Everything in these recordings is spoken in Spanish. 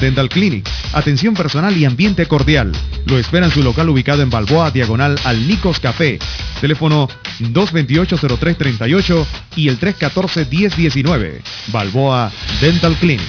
Dental Clinic. Atención personal y ambiente cordial. Lo espera en su local ubicado en Balboa, diagonal al Nicos Café. Teléfono 228-0338 y el 314-1019. Balboa Dental Clinic.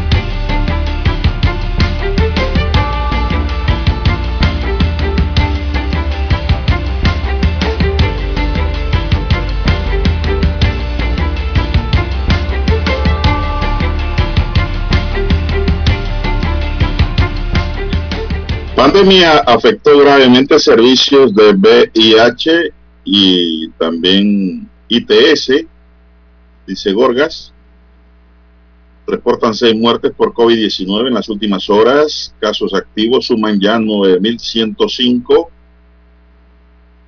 Pandemia afectó gravemente servicios de VIH y también ITS, dice Gorgas. Reportan seis muertes por COVID-19 en las últimas horas. Casos activos suman ya 9.105.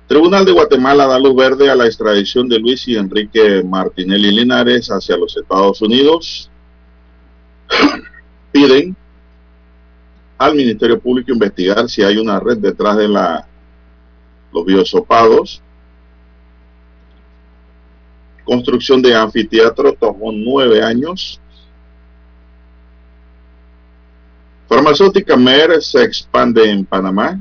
Tribunal de Guatemala da luz verde a la extradición de Luis y Enrique Martinelli Linares hacia los Estados Unidos. Piden al Ministerio Público investigar si hay una red detrás de la, los biosopados. Construcción de anfiteatro tomó nueve años. Farmacéutica MER se expande en Panamá.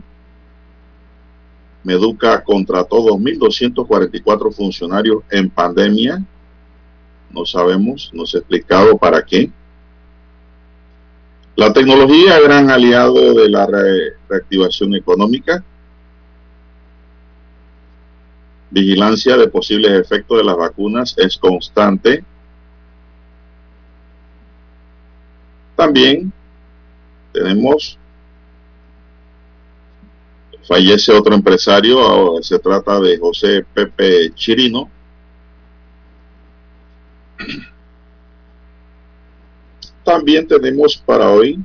Meduca contrató 2.244 funcionarios en pandemia. No sabemos, no se ha explicado para qué. La tecnología, gran aliado de la reactivación económica. Vigilancia de posibles efectos de las vacunas es constante. También tenemos, fallece otro empresario, se trata de José Pepe Chirino. También tenemos para hoy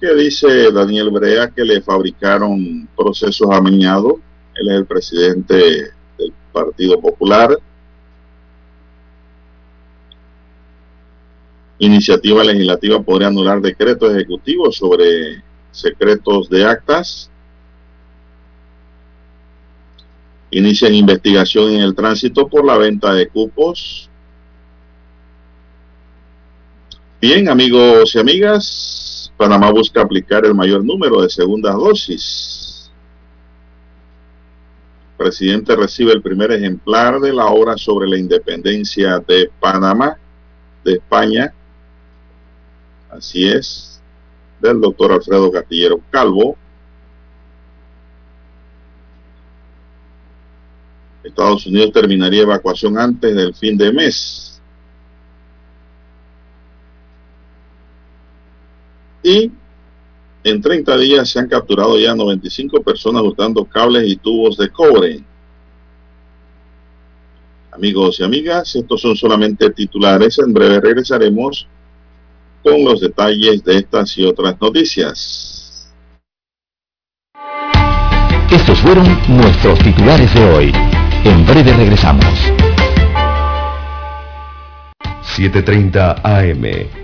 que dice Daniel Brea que le fabricaron procesos amañados. Él es el presidente del Partido Popular. Iniciativa legislativa podría anular decretos ejecutivos sobre secretos de actas. Inician investigación en el tránsito por la venta de cupos Bien, amigos y amigas, Panamá busca aplicar el mayor número de segundas dosis. El presidente recibe el primer ejemplar de la obra sobre la independencia de Panamá, de España. Así es, del doctor Alfredo Castillero Calvo. Estados Unidos terminaría evacuación antes del fin de mes. Y en 30 días se han capturado ya 95 personas usando cables y tubos de cobre. Amigos y amigas, estos son solamente titulares. En breve regresaremos con los detalles de estas y otras noticias. Estos fueron nuestros titulares de hoy. En breve regresamos. 7.30 AM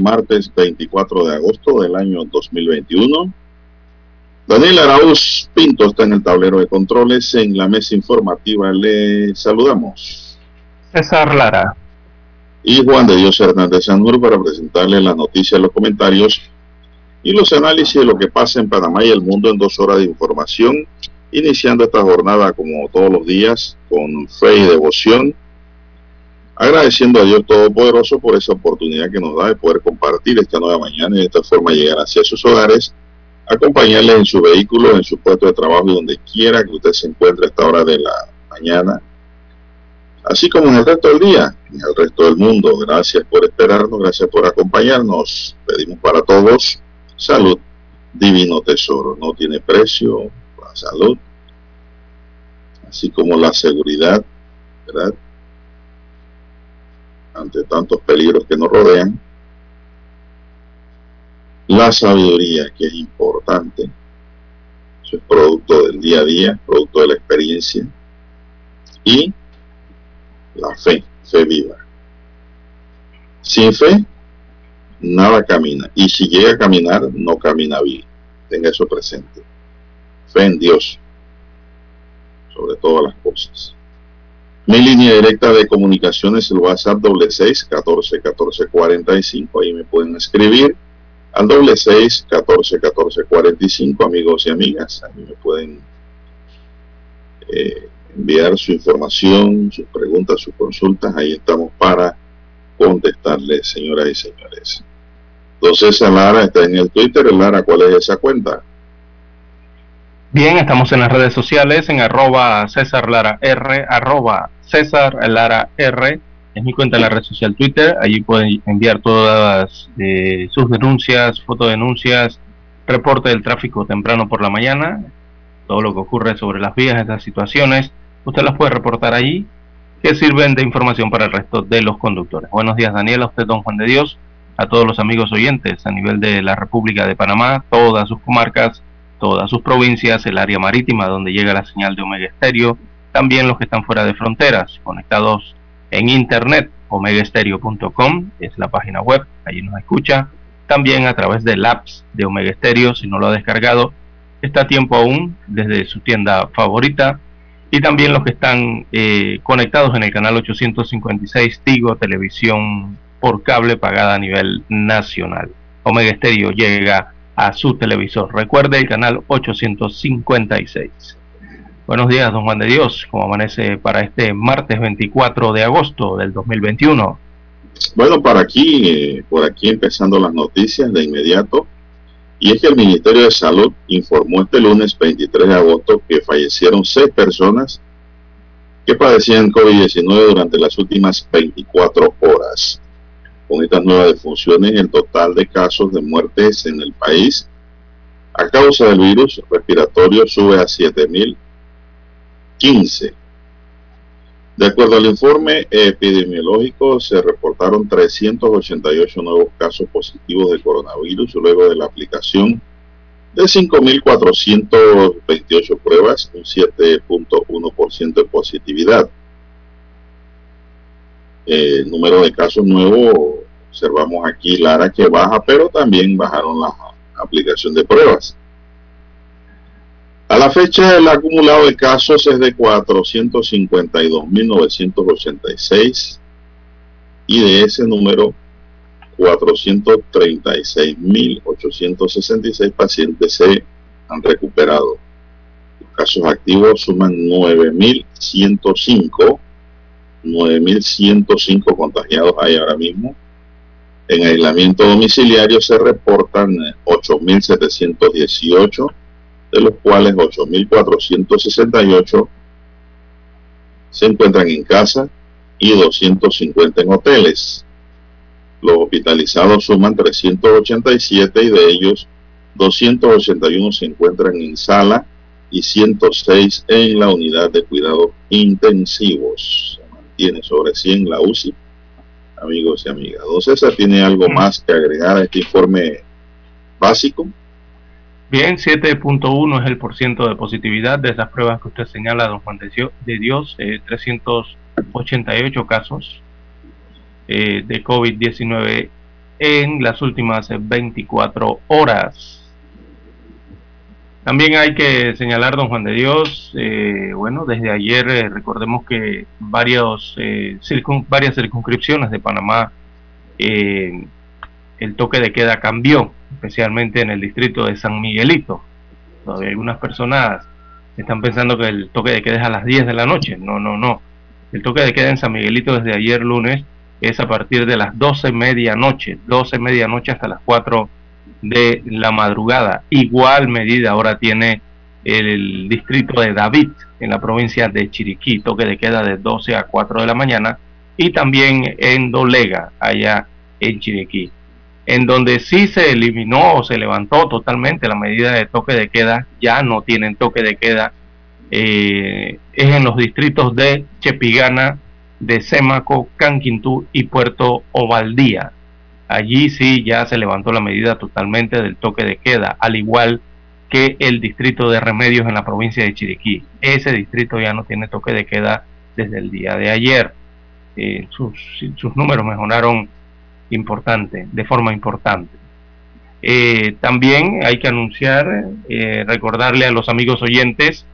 Martes 24 de agosto del año 2021. Daniel Arauz Pinto está en el tablero de controles. En la mesa informativa le saludamos. César Lara. Y Juan de Dios Hernández Sanur para presentarle las noticias, los comentarios y los análisis de lo que pasa en Panamá y el mundo en dos horas de información, iniciando esta jornada como todos los días con fe y devoción, agradeciendo a Dios Todopoderoso por esa oportunidad que nos da de poder compartir esta nueva mañana y de esta forma llegar hacia sus hogares, acompañarles en su vehículo, en su puesto de trabajo, donde quiera que usted se encuentre a esta hora de la mañana, así como en el resto del día, en el resto del mundo. Gracias por esperarnos, gracias por acompañarnos. Pedimos para todos Salud, divino tesoro, no tiene precio la salud, así como la seguridad, ¿verdad? Ante tantos peligros que nos rodean. La sabiduría, que es importante, es producto del día a día, producto de la experiencia. Y la fe, fe viva. Sin fe nada camina. Y si llega a caminar, no camina bien. Tenga eso presente. Fe en Dios, sobre todas las cosas. Mi línea directa de comunicaciones, el WhatsApp doble seis catorce catorce cuarenta y cinco. Ahí me pueden escribir al doble seis catorce catorce cuarenta y cinco, amigos y amigas. Ahí me pueden eh, enviar su información, sus preguntas, sus consultas. Ahí estamos para contestarles, señoras y señores. Entonces, Lara está en el Twitter. Lara, ¿cuál es esa cuenta? Bien, estamos en las redes sociales, en arroba César Lara R, arroba César Lara R, es mi cuenta en la red social Twitter, allí pueden enviar todas eh, sus denuncias, fotodenuncias, reporte del tráfico temprano por la mañana, todo lo que ocurre sobre las vías, estas situaciones, usted las puede reportar allí, que sirven de información para el resto de los conductores. Buenos días Daniela, usted don Juan de Dios, a todos los amigos oyentes a nivel de la República de Panamá, todas sus comarcas, todas sus provincias, el área marítima donde llega la señal de Omega Estéreo, también los que están fuera de fronteras, conectados en internet, omegaestereo.com es la página web, allí nos escucha, también a través del apps de Omega Estéreo, si no lo ha descargado, está a tiempo aún desde su tienda favorita, y también los que están eh, conectados en el canal 856 Tigo Televisión por cable pagada a nivel nacional. Omega Stereo llega a su televisor. Recuerde el canal 856. Buenos días, don Juan de Dios. ¿Cómo amanece para este martes 24 de agosto del 2021? Bueno, para aquí, eh, por aquí empezando las noticias de inmediato. Y es que el Ministerio de Salud informó este lunes 23 de agosto que fallecieron seis personas que padecían COVID-19 durante las últimas 24 horas. Con estas nuevas defunciones, el total de casos de muertes en el país a causa del virus respiratorio sube a 7.015. De acuerdo al informe epidemiológico, se reportaron 388 nuevos casos positivos de coronavirus luego de la aplicación de 5.428 pruebas, un 7.1% de positividad. El número de casos nuevos Observamos aquí Lara que baja, pero también bajaron la aplicación de pruebas. A la fecha, el acumulado de casos es de 452.986 y de ese número, 436.866 pacientes se han recuperado. Los casos activos suman 9.105, 9.105 contagiados hay ahora mismo en aislamiento domiciliario se reportan 8.718, de los cuales 8.468 se encuentran en casa y 250 en hoteles. Los hospitalizados suman 387 y de ellos 281 se encuentran en sala y 106 en la unidad de cuidados intensivos. Se mantiene sobre 100 la UCI amigos y amigas. Don César, ¿tiene algo más que agregar a este informe básico? Bien, 7.1 es el porciento de positividad de esas pruebas que usted señala, don Juan de Dios, 388 eh, casos eh, de COVID-19 en las últimas 24 horas. También hay que señalar, don Juan de Dios, eh, bueno, desde ayer eh, recordemos que varios, eh, varias circunscripciones de Panamá, el toque de queda cambió, especialmente en el distrito de San Miguelito. Todavía algunas personas están pensando que el toque de queda es a las 10 de la noche. No, no, no. El toque de queda en San Miguelito desde ayer lunes es a partir de las 12 medianoche, 12 medianoche hasta las 4 de la madrugada. Igual medida ahora tiene el distrito de David en la provincia de Chiriquí, toque de queda de 12 a 4 de la mañana, y también en Dolega, allá en Chiriquí. En donde sí se eliminó o se levantó totalmente la medida de toque de queda, ya no tienen toque de queda, eh, es en los distritos de Chepigana, de Sémaco, Canquintú y Puerto Ovaldía. Allí sí ya se levantó la medida totalmente del toque de queda, al igual que el distrito de Remedios en la provincia de Chiriquí. Ese distrito ya no tiene toque de queda desde el día de ayer. Eh, sus, números mejoraron importante, de forma importante. Eh, también hay que anunciar, eh, recordarle a los amigos oyentes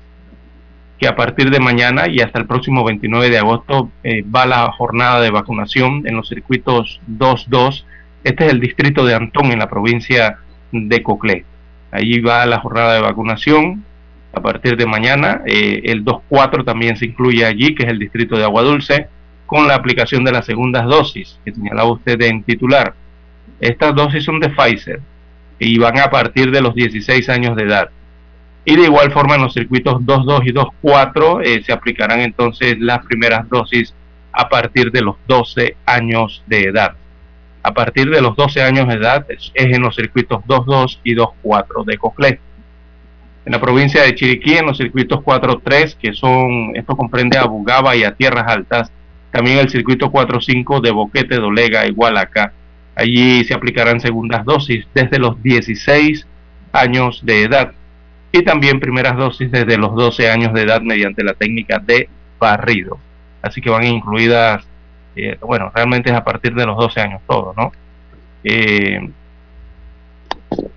que a partir de mañana y hasta el próximo 29 de agosto va la jornada de vacunación en los circuitos 2.2 este es el distrito de Antón en la provincia de Coclé. Allí va la jornada de vacunación a partir de mañana. Eh, el 2.4 también se incluye allí, que es el distrito de Agua Dulce, con la aplicación de las segundas dosis que señalaba usted en titular. Estas dosis son de Pfizer y van a partir de los 16 años de edad. Y de igual forma en los circuitos 2.2 y 2.4 eh, se aplicarán entonces las primeras dosis a partir de los 12 años de edad a partir de los 12 años de edad es, en los circuitos 2.2 y 2.4 de Coclé. En la provincia de Chiriquí, en los circuitos 4.3, que son, esto comprende a Bugaba y a Tierras Altas, también el circuito 4.5 de Boquete, Dolega y Hualaca. Allí se aplicarán segundas dosis desde los 16 años de edad y también primeras dosis desde los 12 años de edad mediante la técnica de barrido. Así que van incluidas eh, bueno, realmente es a partir de los 12 años todo, ¿no? Eh,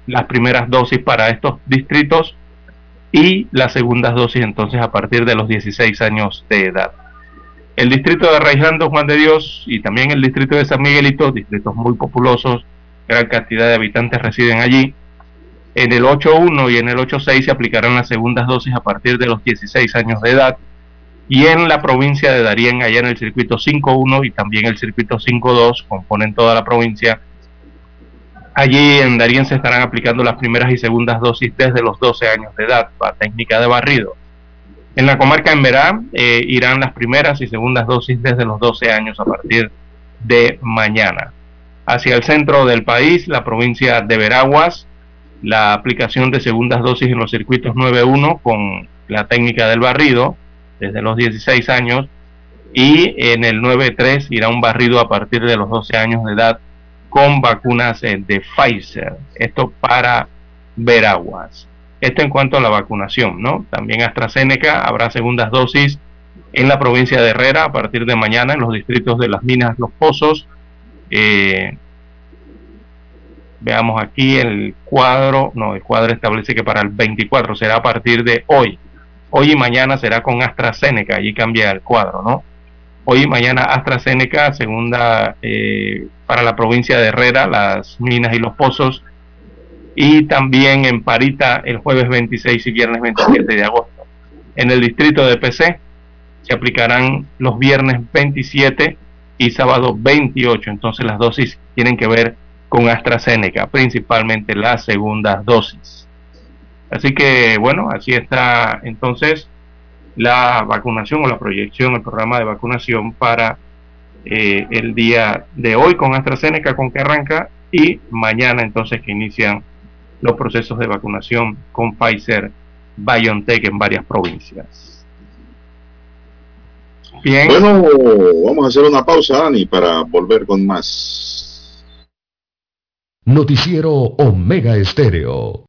las primeras dosis para estos distritos y las segundas dosis entonces a partir de los 16 años de edad. El distrito de Raijando, Juan de Dios, y también el distrito de San Miguelito, distritos muy populosos, gran cantidad de habitantes residen allí. En el 8.1 y en el 8.6 se aplicarán las segundas dosis a partir de los 16 años de edad y en la provincia de Darién, allá en el circuito 5.1 y también el circuito 5.2, componen toda la provincia. Allí en Darién se estarán aplicando las primeras y segundas dosis desde los 12 años de edad, para técnica de barrido. En la comarca en Verá eh, irán las primeras y segundas dosis desde los 12 años a partir de mañana. Hacia el centro del país, la provincia de Veraguas, la aplicación de segundas dosis en los circuitos 9.1 con la técnica del barrido desde los 16 años y en el 9.3 irá un barrido a partir de los 12 años de edad con vacunas eh, de Pfizer. Esto para Veraguas. Esto en cuanto a la vacunación, ¿no? También AstraZeneca habrá segundas dosis en la provincia de Herrera a partir de mañana en los distritos de Las Minas, Los Pozos. Eh, veamos aquí el cuadro, no, el cuadro establece que para el 24 será a partir de hoy Hoy y mañana será con AstraZeneca, allí cambia el cuadro, ¿no? Hoy y mañana AstraZeneca, segunda eh, para la provincia de Herrera, las minas y los pozos, y también en Parita el jueves 26 y viernes 27 de agosto. En el distrito de PC se aplicarán los viernes 27 y sábado 28, entonces las dosis tienen que ver con AstraZeneca, principalmente las segundas dosis. Así que bueno, así está entonces la vacunación o la proyección, el programa de vacunación para eh, el día de hoy con AstraZeneca, con que arranca, y mañana entonces que inician los procesos de vacunación con Pfizer BioNTech en varias provincias. Bien. Bueno, vamos a hacer una pausa, Dani, para volver con más. Noticiero Omega Estéreo.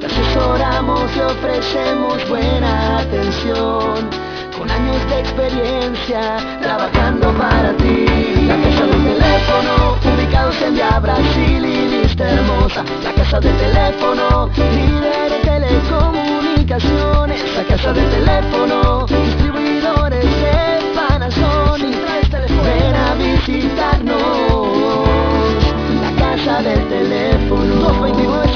te asesoramos y ofrecemos buena atención. Con años de experiencia, trabajando para ti. La casa del teléfono, ubicados en Via Brasil y lista hermosa. La casa del teléfono, líder de telecomunicaciones. La casa del teléfono,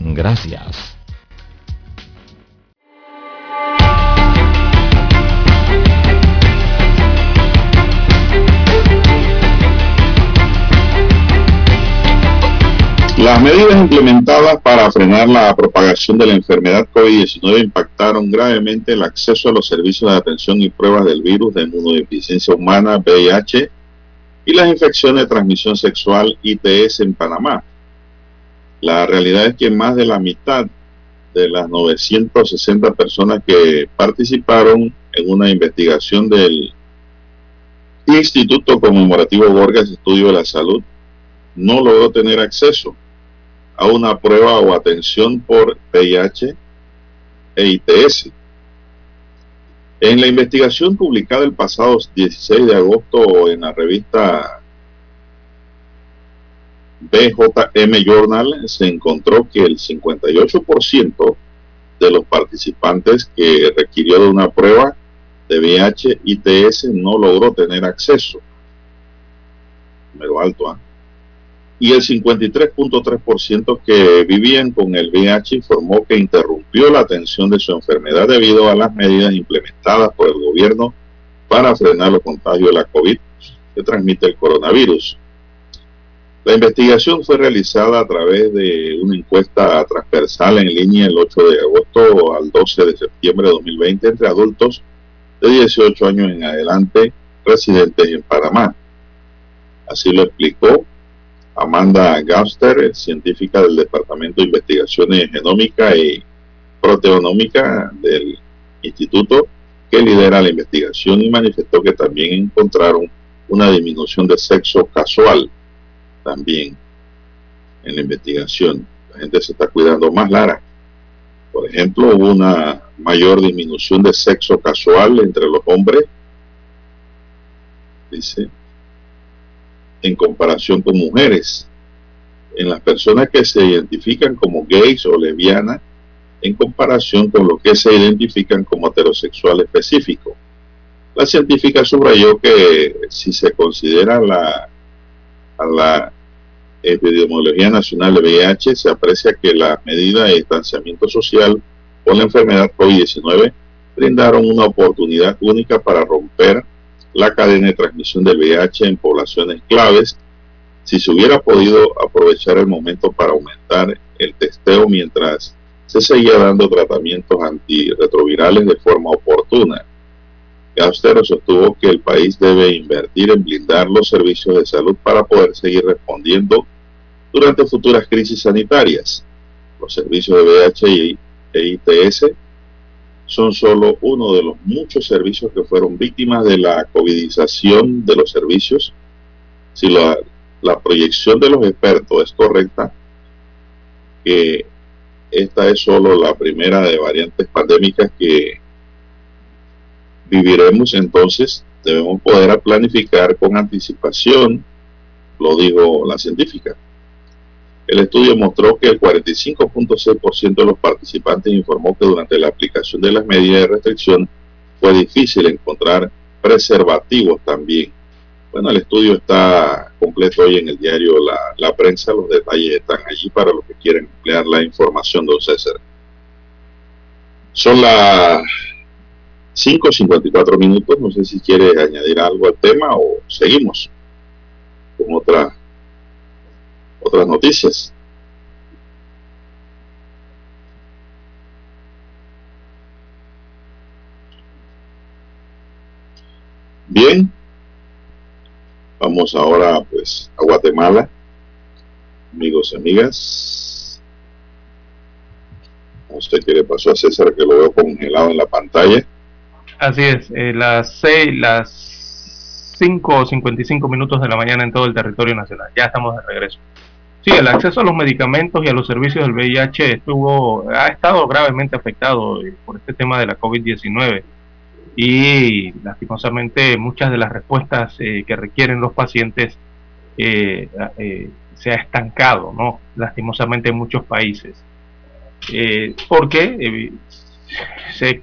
Gracias. Las medidas implementadas para frenar la propagación de la enfermedad COVID-19 impactaron gravemente el acceso a los servicios de atención y pruebas del virus de inmunodeficiencia humana VIH y las infecciones de transmisión sexual ITS en Panamá. La realidad es que más de la mitad de las 960 personas que participaron en una investigación del Instituto Conmemorativo Borges Estudio de la Salud no logró tener acceso a una prueba o atención por VIH e ITS. En la investigación publicada el pasado 16 de agosto en la revista BJM Journal se encontró que el 58% de los participantes que requirió de una prueba de VIH-ITS no logró tener acceso. Número alto, ¿ah? y el 53.3% que vivían con el VIH informó que interrumpió la atención de su enfermedad debido a las medidas implementadas por el gobierno para frenar los contagios de la COVID que transmite el coronavirus. La investigación fue realizada a través de una encuesta transversal en línea el 8 de agosto al 12 de septiembre de 2020 entre adultos de 18 años en adelante residentes en Panamá. Así lo explicó Amanda Gauster, científica del Departamento de Investigaciones Genómica y Proteonómica del Instituto, que lidera la investigación y manifestó que también encontraron una disminución de sexo casual también en la investigación. La gente se está cuidando más, Lara. Por ejemplo, hubo una mayor disminución de sexo casual entre los hombres, dice, en comparación con mujeres. En las personas que se identifican como gays o lesbianas, en comparación con los que se identifican como heterosexual específico. La científica subrayó que si se considera la, a la epidemiología nacional de VIH, se aprecia que las medidas de distanciamiento social con la enfermedad COVID-19 brindaron una oportunidad única para romper la cadena de transmisión del VIH en poblaciones claves si se hubiera podido aprovechar el momento para aumentar el testeo mientras se seguía dando tratamientos antirretrovirales de forma oportuna. Gaustero sostuvo que el país debe invertir en blindar los servicios de salud para poder seguir respondiendo durante futuras crisis sanitarias. Los servicios de VIH e ITS son solo uno de los muchos servicios que fueron víctimas de la covidización de los servicios. Si la, la proyección de los expertos es correcta, que esta es solo la primera de variantes pandémicas que viviremos, entonces debemos poder planificar con anticipación, lo dijo la científica. El estudio mostró que el 45.6% de los participantes informó que durante la aplicación de las medidas de restricción fue difícil encontrar preservativos también. Bueno, el estudio está completo hoy en el diario La, Prensa, los detalles están allí para los que quieren emplear la información, don César. Son las 5.54 minutos, no sé si quiere añadir algo al tema o seguimos con otra otras noticias. Bien, vamos ahora pues a Guatemala, amigos y amigas. No sé qué le pasó a César que lo veo congelado en la pantalla. Así es, eh, las seis, las 5 o 55 minutos de la mañana en todo el territorio nacional. Ya estamos de regreso. Sí, el acceso a los medicamentos y a los servicios del VIH estuvo, ha estado gravemente afectado eh, por este tema de la COVID-19 y lastimosamente muchas de las respuestas eh, que requieren los pacientes eh, se ha estancado, ¿no? Lastimosamente en muchos países. porque se,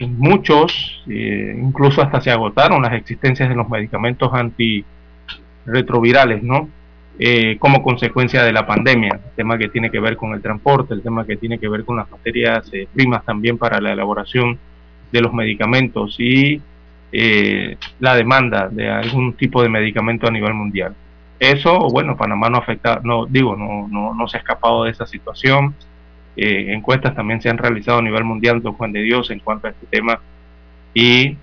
en muchos, incluso hasta se agotaron las existencias de los medicamentos antirretrovirales, ¿no? Eh, como consecuencia de la pandemia, el tema que tiene que ver con el transporte, el tema que tiene que ver con las materias eh, primas también para la elaboración de los medicamentos y eh, la demanda de algún tipo de medicamento a nivel mundial. Eso, bueno, Panamá no afecta, no digo, no, no, no se ha escapado de esa situación. Encuestas también se han realizado a nivel mundial, don Juan de Dios, en cuanto a este tema y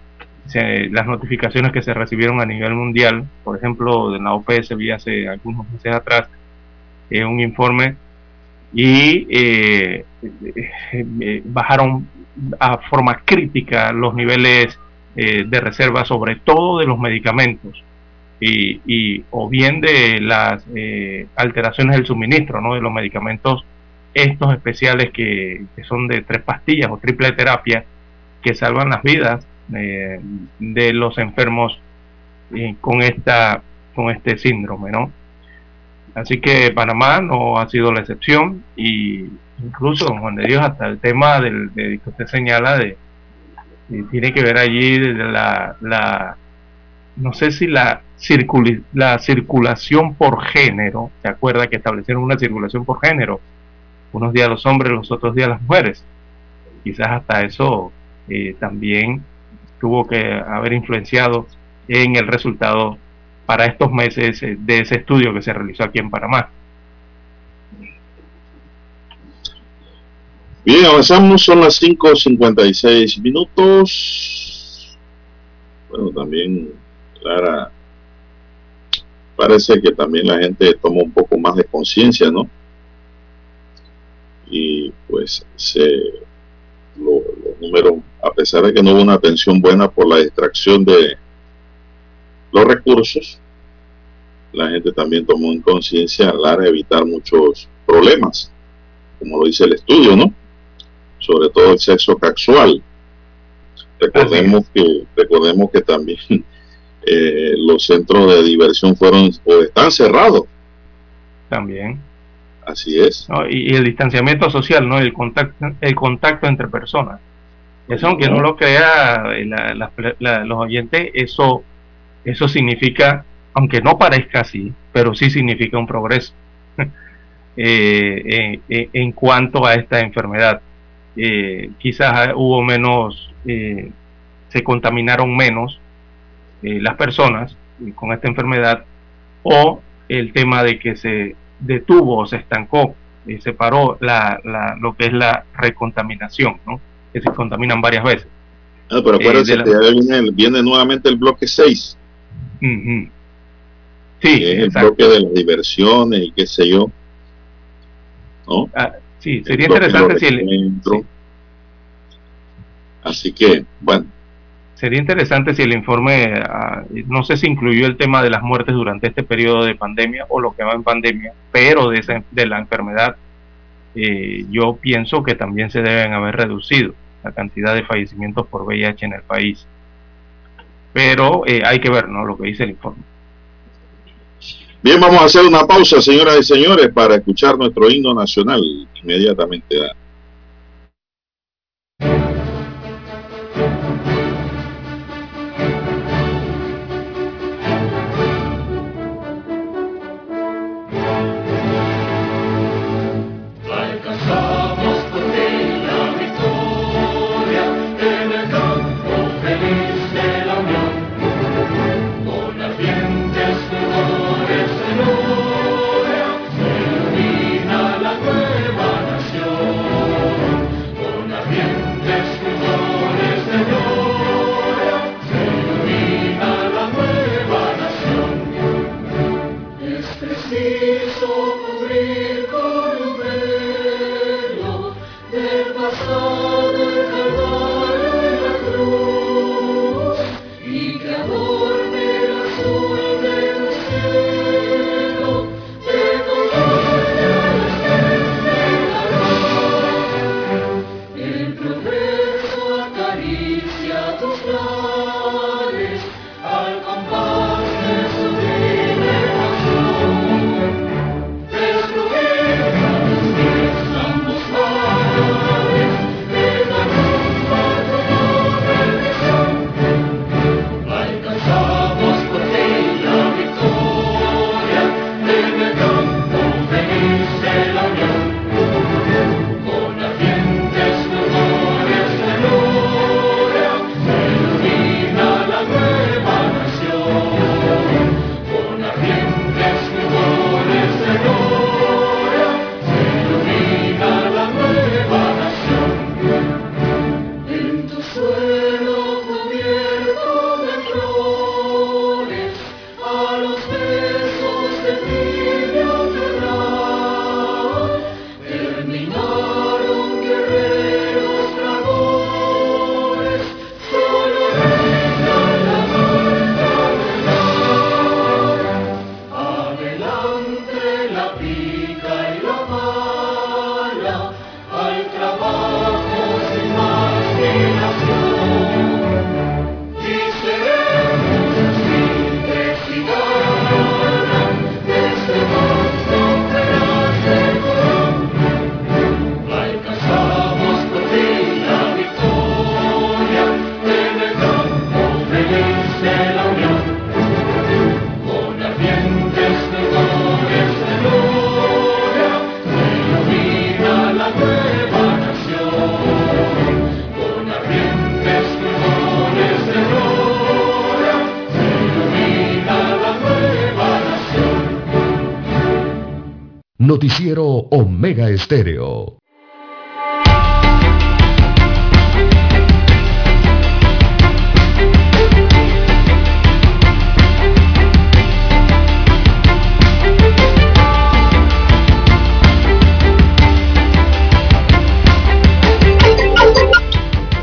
las notificaciones que se recibieron a nivel mundial, por ejemplo, de la OPS vi hace algunos meses atrás eh, un informe y eh, eh, bajaron a forma crítica los niveles de reserva, sobre todo de los medicamentos. Y, o bien de las alteraciones del suministro ¿no? de los medicamentos estos especiales que, que, son de tres pastillas o triple terapia que salvan las vidas eh, de los enfermos eh, con esta con este síndrome, ¿no? Así que Panamá no ha sido la excepción y incluso, Juan de Dios, hasta el tema del, de, que usted señala de, tiene que ver allí de la, la no sé si la, la circulación por género, ¿se acuerda que establecieron una circulación por género? Unos días los hombres, los otros días las mujeres. Quizás hasta eso eh, también tuvo que haber influenciado en el resultado para estos meses eh, de ese estudio que se realizó aquí en Panamá. Bien, avanzamos, son las 5.56 minutos. Bueno, también, Clara, parece que también la gente toma un poco más de conciencia, ¿no? Y pues se, los números a pesar de que no hubo una atención buena por la distracción de los recursos, la gente también tomó en conciencia a de evitar muchos problemas, como lo dice el estudio, ¿no? Sobre todo el sexo casual. Recordemos que, recordemos que también eh, los centros de diversión fueron o están cerrados. También. Así es. y, el distanciamiento social, ¿no? El contacto, el contacto entre personas. Eso, aunque no lo crea los oyentes, eso, eso significa, aunque no parezca así, pero sí significa un progreso eh, en cuanto a esta enfermedad. Eh, quizás hubo menos, eh, se contaminaron menos las personas con esta enfermedad, o el tema de que se detuvo o se estancó, se paró la, lo que es la recontaminación, ¿no? que se contaminan varias veces. Ah, pero acuérdense eh, que viene, nuevamente el bloque 6. Sí, el bloque de las diversiones y qué sé yo. ¿No? Ah, sí, sería interesante si el, Así que, bueno. Sería interesante si el informe, ah, no sé si incluyó el tema de las muertes durante este periodo de pandemia o lo que va en pandemia, pero de, de la enfermedad, eh, yo pienso que también se deben haber reducido la cantidad de fallecimientos por VIH en el país. Pero eh, hay que ver ¿no? lo que dice el informe. Bien, vamos a hacer una pausa, señoras y señores, para escuchar nuestro himno nacional inmediatamente. Noticiero Omega Estéreo.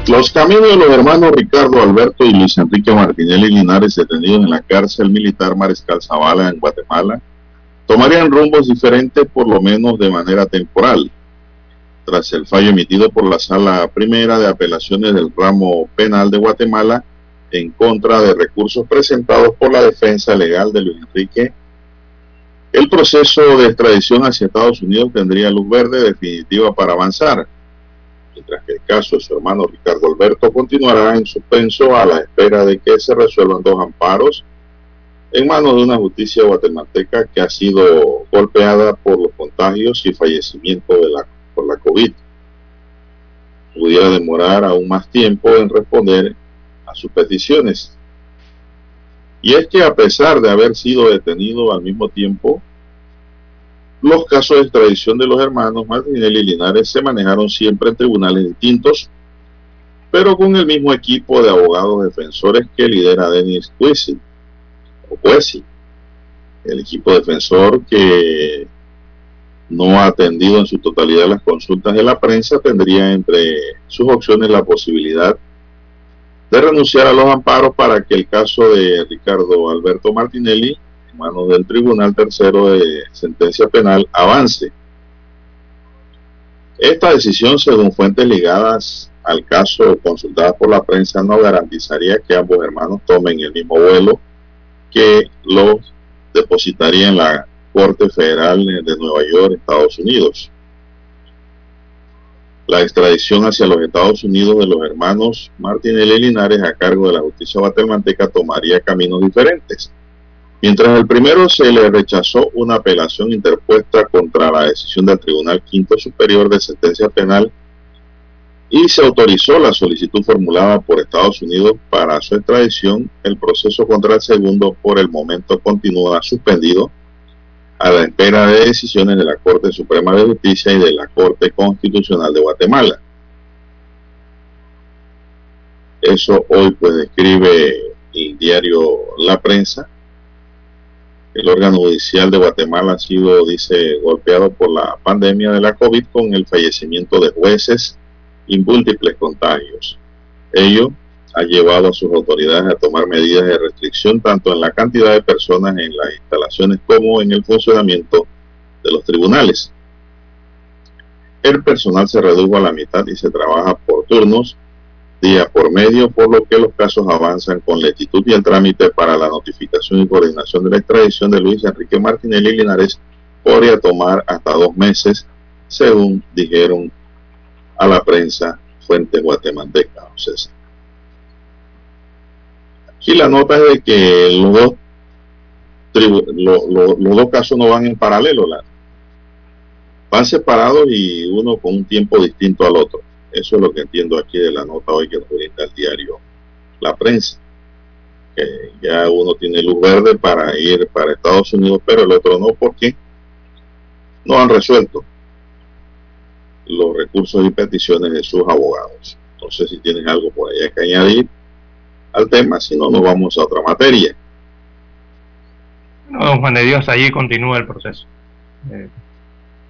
Los caminos de los hermanos Ricardo Alberto y Luis Enrique Martinelli Linares detenidos en la cárcel militar Mariscal Zavala en Guatemala tomarían rumbos diferentes por lo menos de manera temporal. Tras el fallo emitido por la Sala Primera de Apelaciones del Ramo Penal de Guatemala en contra de recursos presentados por la defensa legal de Luis Enrique, el proceso de extradición hacia Estados Unidos tendría luz verde definitiva para avanzar, mientras que el caso de su hermano Ricardo Alberto continuará en suspenso a la espera de que se resuelvan dos amparos en manos de una justicia guatemalteca que ha sido golpeada por los contagios y fallecimiento de la, por la COVID. Pudiera demorar aún más tiempo en responder a sus peticiones. Y es que a pesar de haber sido detenido al mismo tiempo, los casos de extradición de los hermanos Martinelli y Linares se manejaron siempre en tribunales distintos, pero con el mismo equipo de abogados defensores que lidera Denis Cuisi pues sí, el equipo defensor que no ha atendido en su totalidad las consultas de la prensa tendría entre sus opciones la posibilidad de renunciar a los amparos para que el caso de Ricardo Alberto Martinelli, en manos del Tribunal Tercero de Sentencia Penal, avance. Esta decisión, según fuentes ligadas al caso consultadas por la prensa, no garantizaría que ambos hermanos tomen el mismo vuelo que los depositaría en la Corte Federal de Nueva York, Estados Unidos. La extradición hacia los Estados Unidos de los hermanos Martinelli y Linares a cargo de la justicia guatemalteca tomaría caminos diferentes. Mientras el primero se le rechazó una apelación interpuesta contra la decisión del Tribunal Quinto Superior de Sentencia Penal y se autorizó la solicitud formulada por Estados Unidos para su extradición, el proceso contra el segundo por el momento continúa suspendido a la espera de decisiones de la Corte Suprema de Justicia y de la Corte Constitucional de Guatemala. Eso hoy pues describe el diario La Prensa. El órgano judicial de Guatemala ha sido, dice, golpeado por la pandemia de la COVID con el fallecimiento de jueces y múltiples contagios. Ello ha llevado a sus autoridades a tomar medidas de restricción tanto en la cantidad de personas en las instalaciones como en el funcionamiento de los tribunales. El personal se redujo a la mitad y se trabaja por turnos, día por medio, por lo que los casos avanzan con lentitud y el trámite para la notificación y coordinación de la extradición de Luis Enrique Martinelli Linares podría tomar hasta dos meses, según dijeron a la prensa fuente guatemalteca. Aquí la nota es de que los dos, los dos casos no van en paralelo, van separados y uno con un tiempo distinto al otro. Eso es lo que entiendo aquí de la nota hoy que nos brinda el diario La Prensa. Que ya uno tiene luz verde para ir para Estados Unidos, pero el otro no, porque no han resuelto los recursos y peticiones de sus abogados. No sé si tienes algo por allá que añadir al tema, si no nos vamos a otra materia. No, don Juan de Dios, allí continúa el proceso. Eh,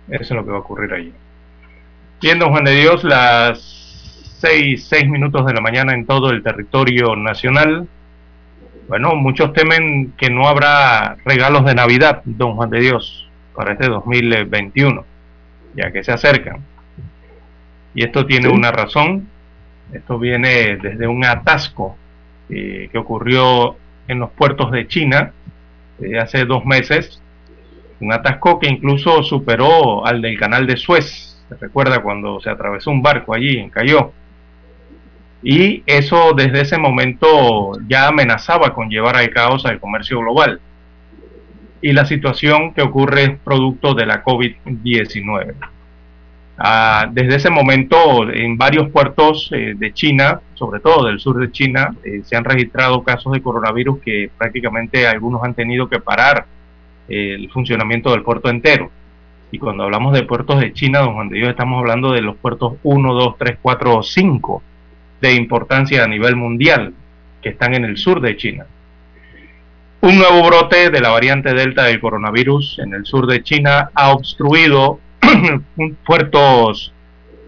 eso es lo que va a ocurrir allí. Bien, don Juan de Dios, las seis, seis minutos de la mañana en todo el territorio nacional. Bueno, muchos temen que no habrá regalos de Navidad, don Juan de Dios, para este 2021, ya que se acercan. Y esto tiene una razón. Esto viene desde un atasco eh, que ocurrió en los puertos de China eh, hace dos meses, un atasco que incluso superó al del canal de Suez, se recuerda cuando se atravesó un barco allí, cayó. Y eso desde ese momento ya amenazaba con llevar al caos al comercio global. Y la situación que ocurre es producto de la COVID-19. Ah, desde ese momento, en varios puertos eh, de China, sobre todo del sur de China, eh, se han registrado casos de coronavirus que prácticamente algunos han tenido que parar eh, el funcionamiento del puerto entero. Y cuando hablamos de puertos de China, don Juan de Dios, estamos hablando de los puertos 1, 2, 3, 4 o 5 de importancia a nivel mundial que están en el sur de China. Un nuevo brote de la variante Delta del coronavirus en el sur de China ha obstruido puertos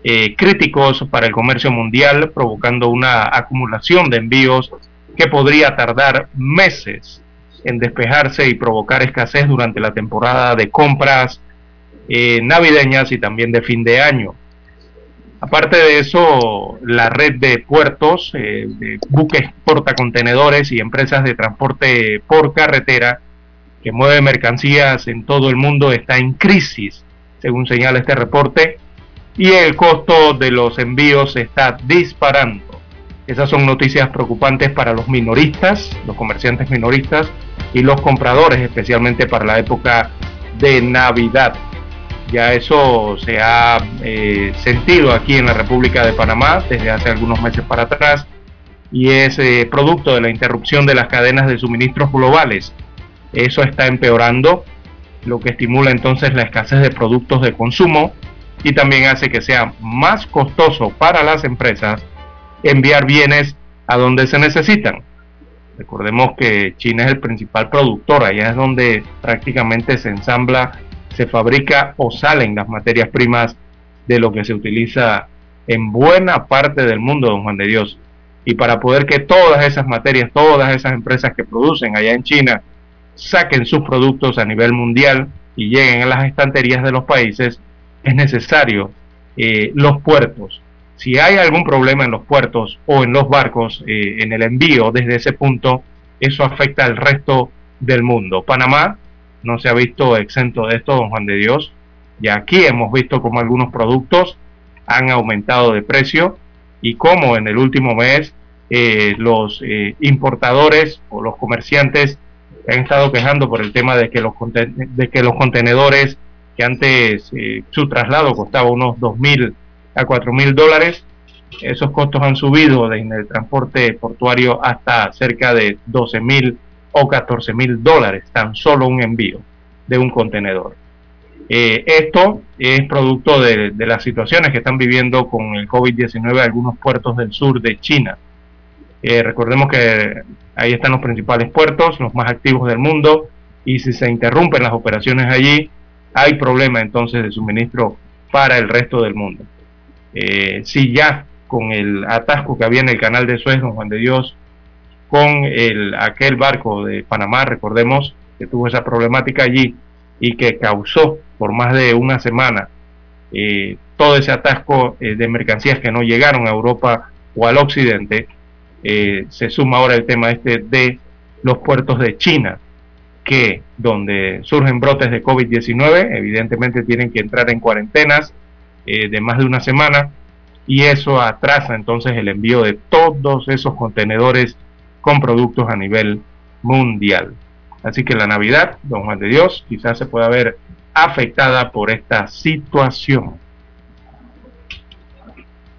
eh, críticos para el comercio mundial, provocando una acumulación de envíos que podría tardar meses en despejarse y provocar escasez durante la temporada de compras eh, navideñas y también de fin de año. Aparte de eso, la red de puertos, eh, de buques portacontenedores y empresas de transporte por carretera que mueve mercancías en todo el mundo está en crisis según señala este reporte, y el costo de los envíos se está disparando. Esas son noticias preocupantes para los minoristas, los comerciantes minoristas y los compradores, especialmente para la época de Navidad. Ya eso se ha eh, sentido aquí en la República de Panamá desde hace algunos meses para atrás y es eh, producto de la interrupción de las cadenas de suministros globales. Eso está empeorando lo que estimula entonces la escasez de productos de consumo y también hace que sea más costoso para las empresas enviar bienes a donde se necesitan. Recordemos que China es el principal productor, allá es donde prácticamente se ensambla, se fabrica o salen las materias primas de lo que se utiliza en buena parte del mundo, don Juan de Dios. y para poder que todas esas materias, todas esas empresas que producen allá en China saquen sus productos a nivel mundial y lleguen a las estanterías de los países, es necesario eh, los puertos. Si hay algún problema en los puertos o en los barcos, eh, en el envío desde ese punto, eso afecta al resto del mundo. Panamá no se ha visto exento de esto, don Juan de Dios. Y aquí hemos visto como algunos productos han aumentado de precio y como en el último mes eh, los importadores o los comerciantes han estado quejando por el tema de que los, contenedores que antes eh, su traslado costaba unos 2.000 a 4.000 dólares, esos costos han subido en el transporte portuario hasta cerca de 12.000 o 14.000 dólares, tan solo un envío de un contenedor. Eh, esto es producto de, de, las situaciones que están viviendo con el COVID-19 algunos puertos del sur de China. Eh, recordemos que ahí están los principales puertos, los más activos del mundo, y si se interrumpen las operaciones allí, hay problema entonces de suministro para el resto del mundo. Eh, si ya con el atasco que había en el canal de Suez, don Juan de Dios, con el, aquel barco de Panamá, recordemos que tuvo esa problemática allí y que causó por más de una semana eh, todo ese atasco de mercancías que no llegaron a Europa o al occidente, eh, se suma ahora el tema este de los puertos de China, que donde surgen brotes de COVID-19, evidentemente tienen que entrar en cuarentenas eh, de más de una semana y eso atrasa entonces el envío de todos esos contenedores con productos a nivel mundial. Así que la Navidad, don Juan de Dios, quizás se pueda ver afectada por esta situación.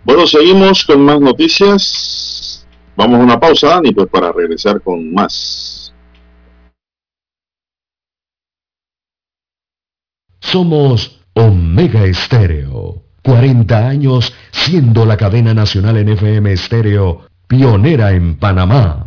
Bueno, seguimos con más noticias. Vamos a una pausa, Dani, pues para regresar con más. Somos Omega Estéreo. 40 años siendo la cadena nacional en FM Estéreo, pionera en Panamá.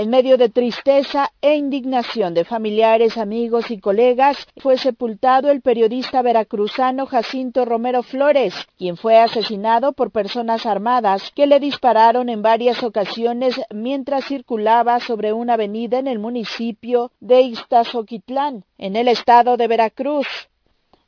En medio de tristeza e indignación de familiares, amigos y colegas, fue sepultado el periodista veracruzano Jacinto Romero Flores, quien fue asesinado por personas armadas que le dispararon en varias ocasiones mientras circulaba sobre una avenida en el municipio de Iztazoquitlán, en el estado de Veracruz.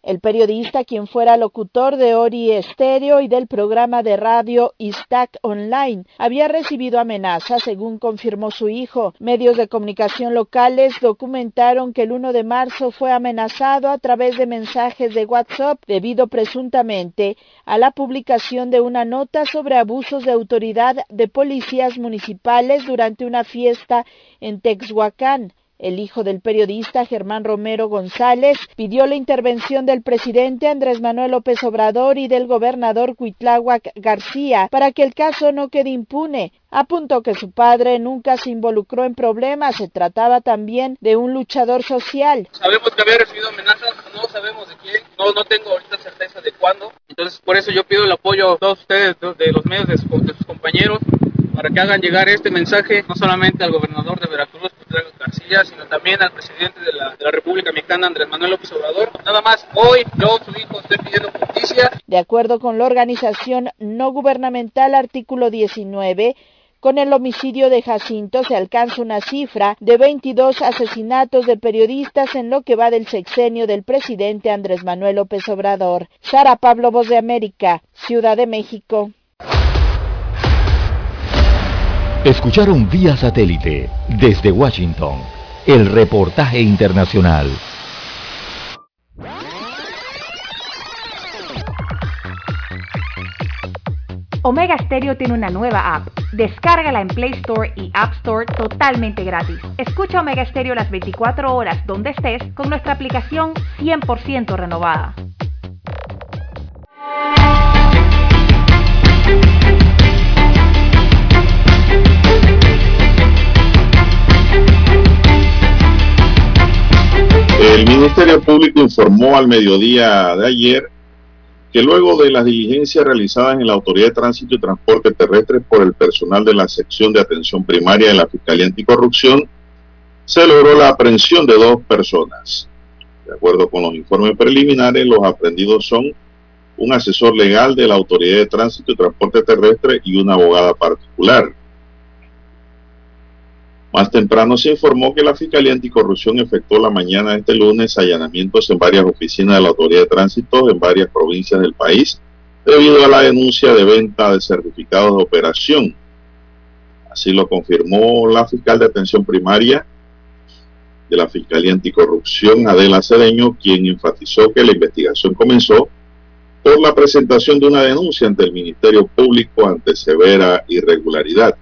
El periodista, quien fuera locutor de Ori Estéreo y del programa de radio Istac Online, había recibido amenazas, según confirmó su hijo. Medios de comunicación locales documentaron que el 1 de marzo fue amenazado a través de mensajes de WhatsApp debido presuntamente a la publicación de una nota sobre abusos de autoridad de policías municipales durante una fiesta en Texhuacán. El hijo del periodista Germán Romero González pidió la intervención del presidente Andrés Manuel López Obrador y del gobernador Cuitláhuac García para que el caso no quede impune. Apuntó que su padre nunca se involucró en problemas, se trataba también de un luchador social. Sabemos que había recibido amenazas, no sabemos no, no tengo ahorita certeza de cuándo. Entonces por eso yo pido el apoyo a todos ustedes, de los medios de, sus compañeros, para que hagan llegar este mensaje no solamente al gobernador de Veracruz, García, sino también al presidente de la, de la, República Mexicana, Andrés Manuel López Obrador. Nada más, hoy yo, su hijo, estoy pidiendo justicia. De acuerdo con la organización no gubernamental artículo 19, con el homicidio de Jacinto se alcanza una cifra de 22 asesinatos de periodistas en lo que va del sexenio del presidente Andrés Manuel López Obrador. Sara Pablo, Voz de América, Ciudad de México. Escucharon vía satélite desde Washington el reportaje internacional. Omega Stereo tiene una nueva app. Descárgala en Play Store y App Store totalmente gratis. Escucha Omega Stereo las 24 horas donde estés con nuestra aplicación 100% renovada. El Ministerio Público informó al mediodía de ayer que luego de las diligencias realizadas en la Autoridad de Tránsito y Transporte Terrestre por el personal de la sección de atención primaria de la Fiscalía Anticorrupción, se logró la aprehensión de dos personas. De acuerdo con los informes preliminares, los aprendidos son un asesor legal de la Autoridad de Tránsito y Transporte Terrestre y una abogada particular. Más temprano se informó que la Fiscalía Anticorrupción efectuó la mañana de este lunes allanamientos en varias oficinas de la Autoridad de Tránsito en varias provincias del país debido a la denuncia de venta de certificados de operación. Así lo confirmó la fiscal de atención primaria de la Fiscalía Anticorrupción, Adela Cedeño, quien enfatizó que la investigación comenzó por la presentación de una denuncia ante el Ministerio Público ante severa irregularidad.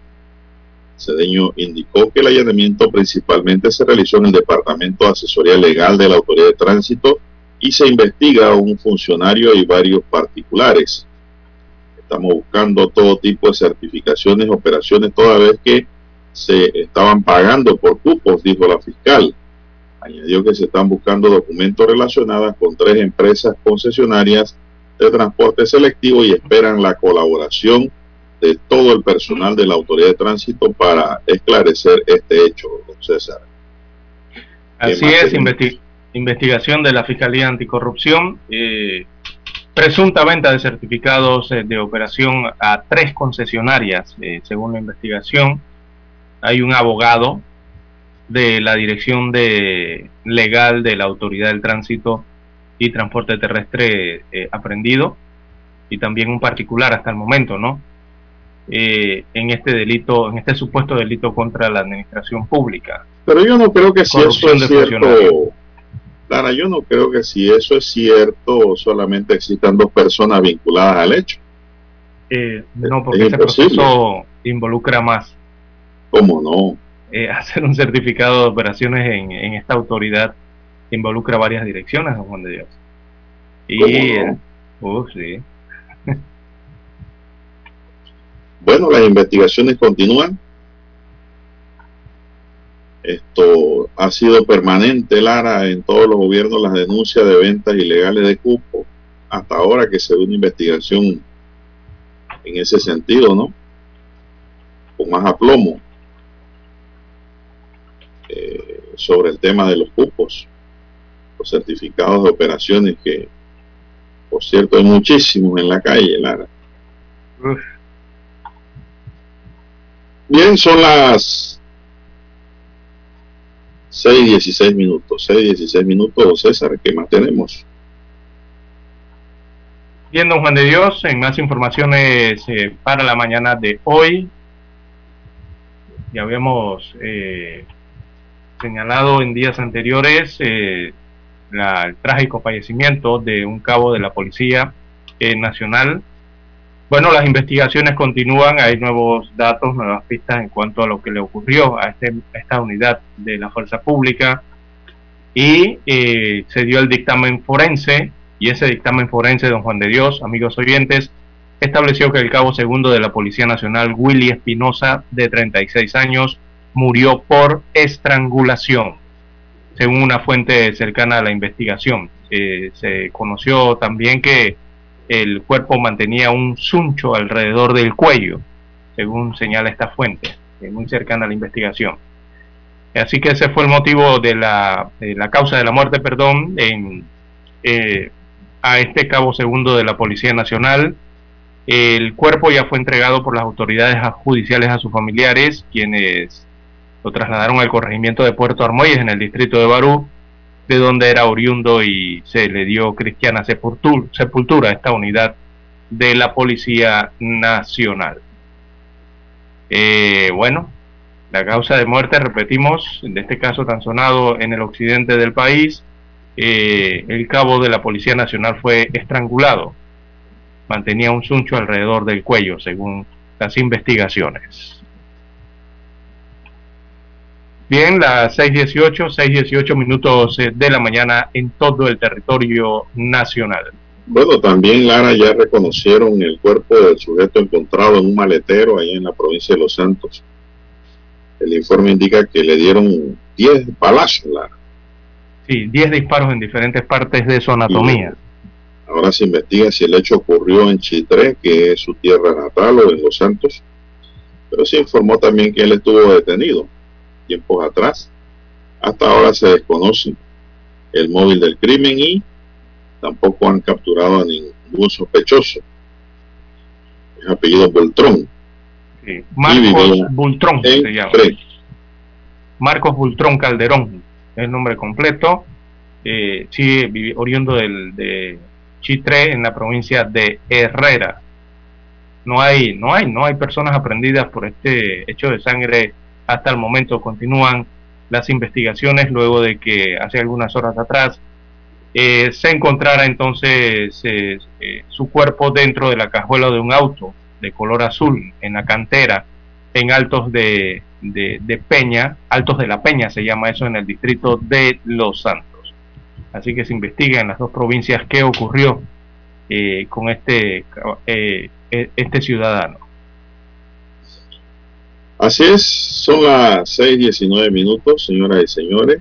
Cedeño indicó que el allanamiento principalmente se realizó en el Departamento de Asesoría Legal de la Autoridad de Tránsito y se investiga a un funcionario y varios particulares. Estamos buscando todo tipo de certificaciones, operaciones, toda vez que se estaban pagando por cupos, dijo la fiscal. Añadió que se están buscando documentos relacionados con tres empresas concesionarias de transporte selectivo y esperan la colaboración de todo el personal de la Autoridad de Tránsito para esclarecer este hecho, don César. Así es, investigación de la Fiscalía Anticorrupción, eh, presunta venta de certificados eh, de operación a tres concesionarias, eh, según la investigación. Hay un abogado de la Dirección de Legal de la Autoridad del Tránsito y Transporte Terrestre aprendido y también un particular hasta el momento, ¿no? Eh, en este delito, en este supuesto delito contra la administración pública. Pero yo no creo que si eso es cierto, Clara, yo no creo que si eso es cierto, solamente existan dos personas vinculadas al hecho. Eh, no, porque ese proceso involucra más. ¿Cómo no? Eh, hacer un certificado de operaciones en, en, esta autoridad involucra varias direcciones, Juan de Dios. Y, uh, sí. Bueno, las investigaciones continúan. Esto ha sido permanente, Lara, en todos los gobiernos, las denuncias de ventas ilegales de cupo. Hasta ahora que se ve una investigación en ese sentido, ¿no? Con más aplomo eh, sobre el tema de los cupos, los certificados de operaciones que, por cierto, hay muchísimos en la calle, Lara. Bien, son las 6.16 minutos. 6.16 minutos, César, ¿qué más tenemos? Bien, don Juan de Dios, en más informaciones eh, para la mañana de hoy. Ya habíamos eh, señalado en días anteriores eh, el trágico fallecimiento de un cabo de la Policía Nacional bueno, las investigaciones continúan, hay nuevos datos, nuevas pistas en cuanto a lo que le ocurrió a, este, esta unidad de la fuerza pública y eh, se dio el dictamen forense y ese dictamen forense, don Juan de Dios, amigos oyentes, estableció que el cabo segundo de la Policía Nacional, Willy Espinosa, de 36 años, murió por estrangulación, según una fuente cercana a la investigación. Eh, se conoció también que el cuerpo mantenía un suncho alrededor del cuello, según señala esta fuente, muy cercana a la investigación. Así que ese fue el motivo de la, causa de la muerte, perdón, en, eh, a este cabo segundo de la Policía Nacional. El cuerpo ya fue entregado por las autoridades judiciales a sus familiares, quienes lo trasladaron al corregimiento de Puerto Armuelles en el distrito de Barú de donde era oriundo y se le dio cristiana sepultura a esta unidad de la Policía Nacional. Eh, bueno, la causa de muerte, repetimos, de este caso tan sonado en el occidente del país, eh, el cabo de la Policía Nacional fue estrangulado. Mantenía un suncho alrededor del cuello, según las investigaciones. Bien, las 6.18, 6.18 minutos eh, de la mañana en todo el territorio nacional. Bueno, también Lara ya reconocieron el cuerpo del sujeto encontrado en un maletero ahí en la provincia de Los Santos. El informe indica que le dieron 10 balazos, Lara. Sí, 10 disparos en diferentes partes de su anatomía. Ahora se investiga si el hecho ocurrió en Chitré, que es su tierra natal, o en Los Santos. Pero se informó también que él estuvo detenido tiempos atrás. Hasta ahora se desconoce el móvil del crimen y tampoco han capturado a ningún sospechoso. Es apellido Bultrón. Marcos Bultrón se llama. Marcos Bultrón Calderón, es el nombre completo. Eh, sigue oriundo del, de Chitré en la provincia de Herrera. No hay, no hay, no hay personas aprendidas por este hecho de sangre hasta el momento. Continúan las investigaciones luego de que hace algunas horas atrás eh, se encontrara entonces eh, eh, su cuerpo dentro de la cajuela de un auto de color azul en la cantera en Altos de, de Peña, Altos de la Peña se llama eso en el distrito de Los Santos. Así que se investiga en las dos provincias qué ocurrió con este, e, este ciudadano. Así es, son las 6.19 minutos, señoras y señores.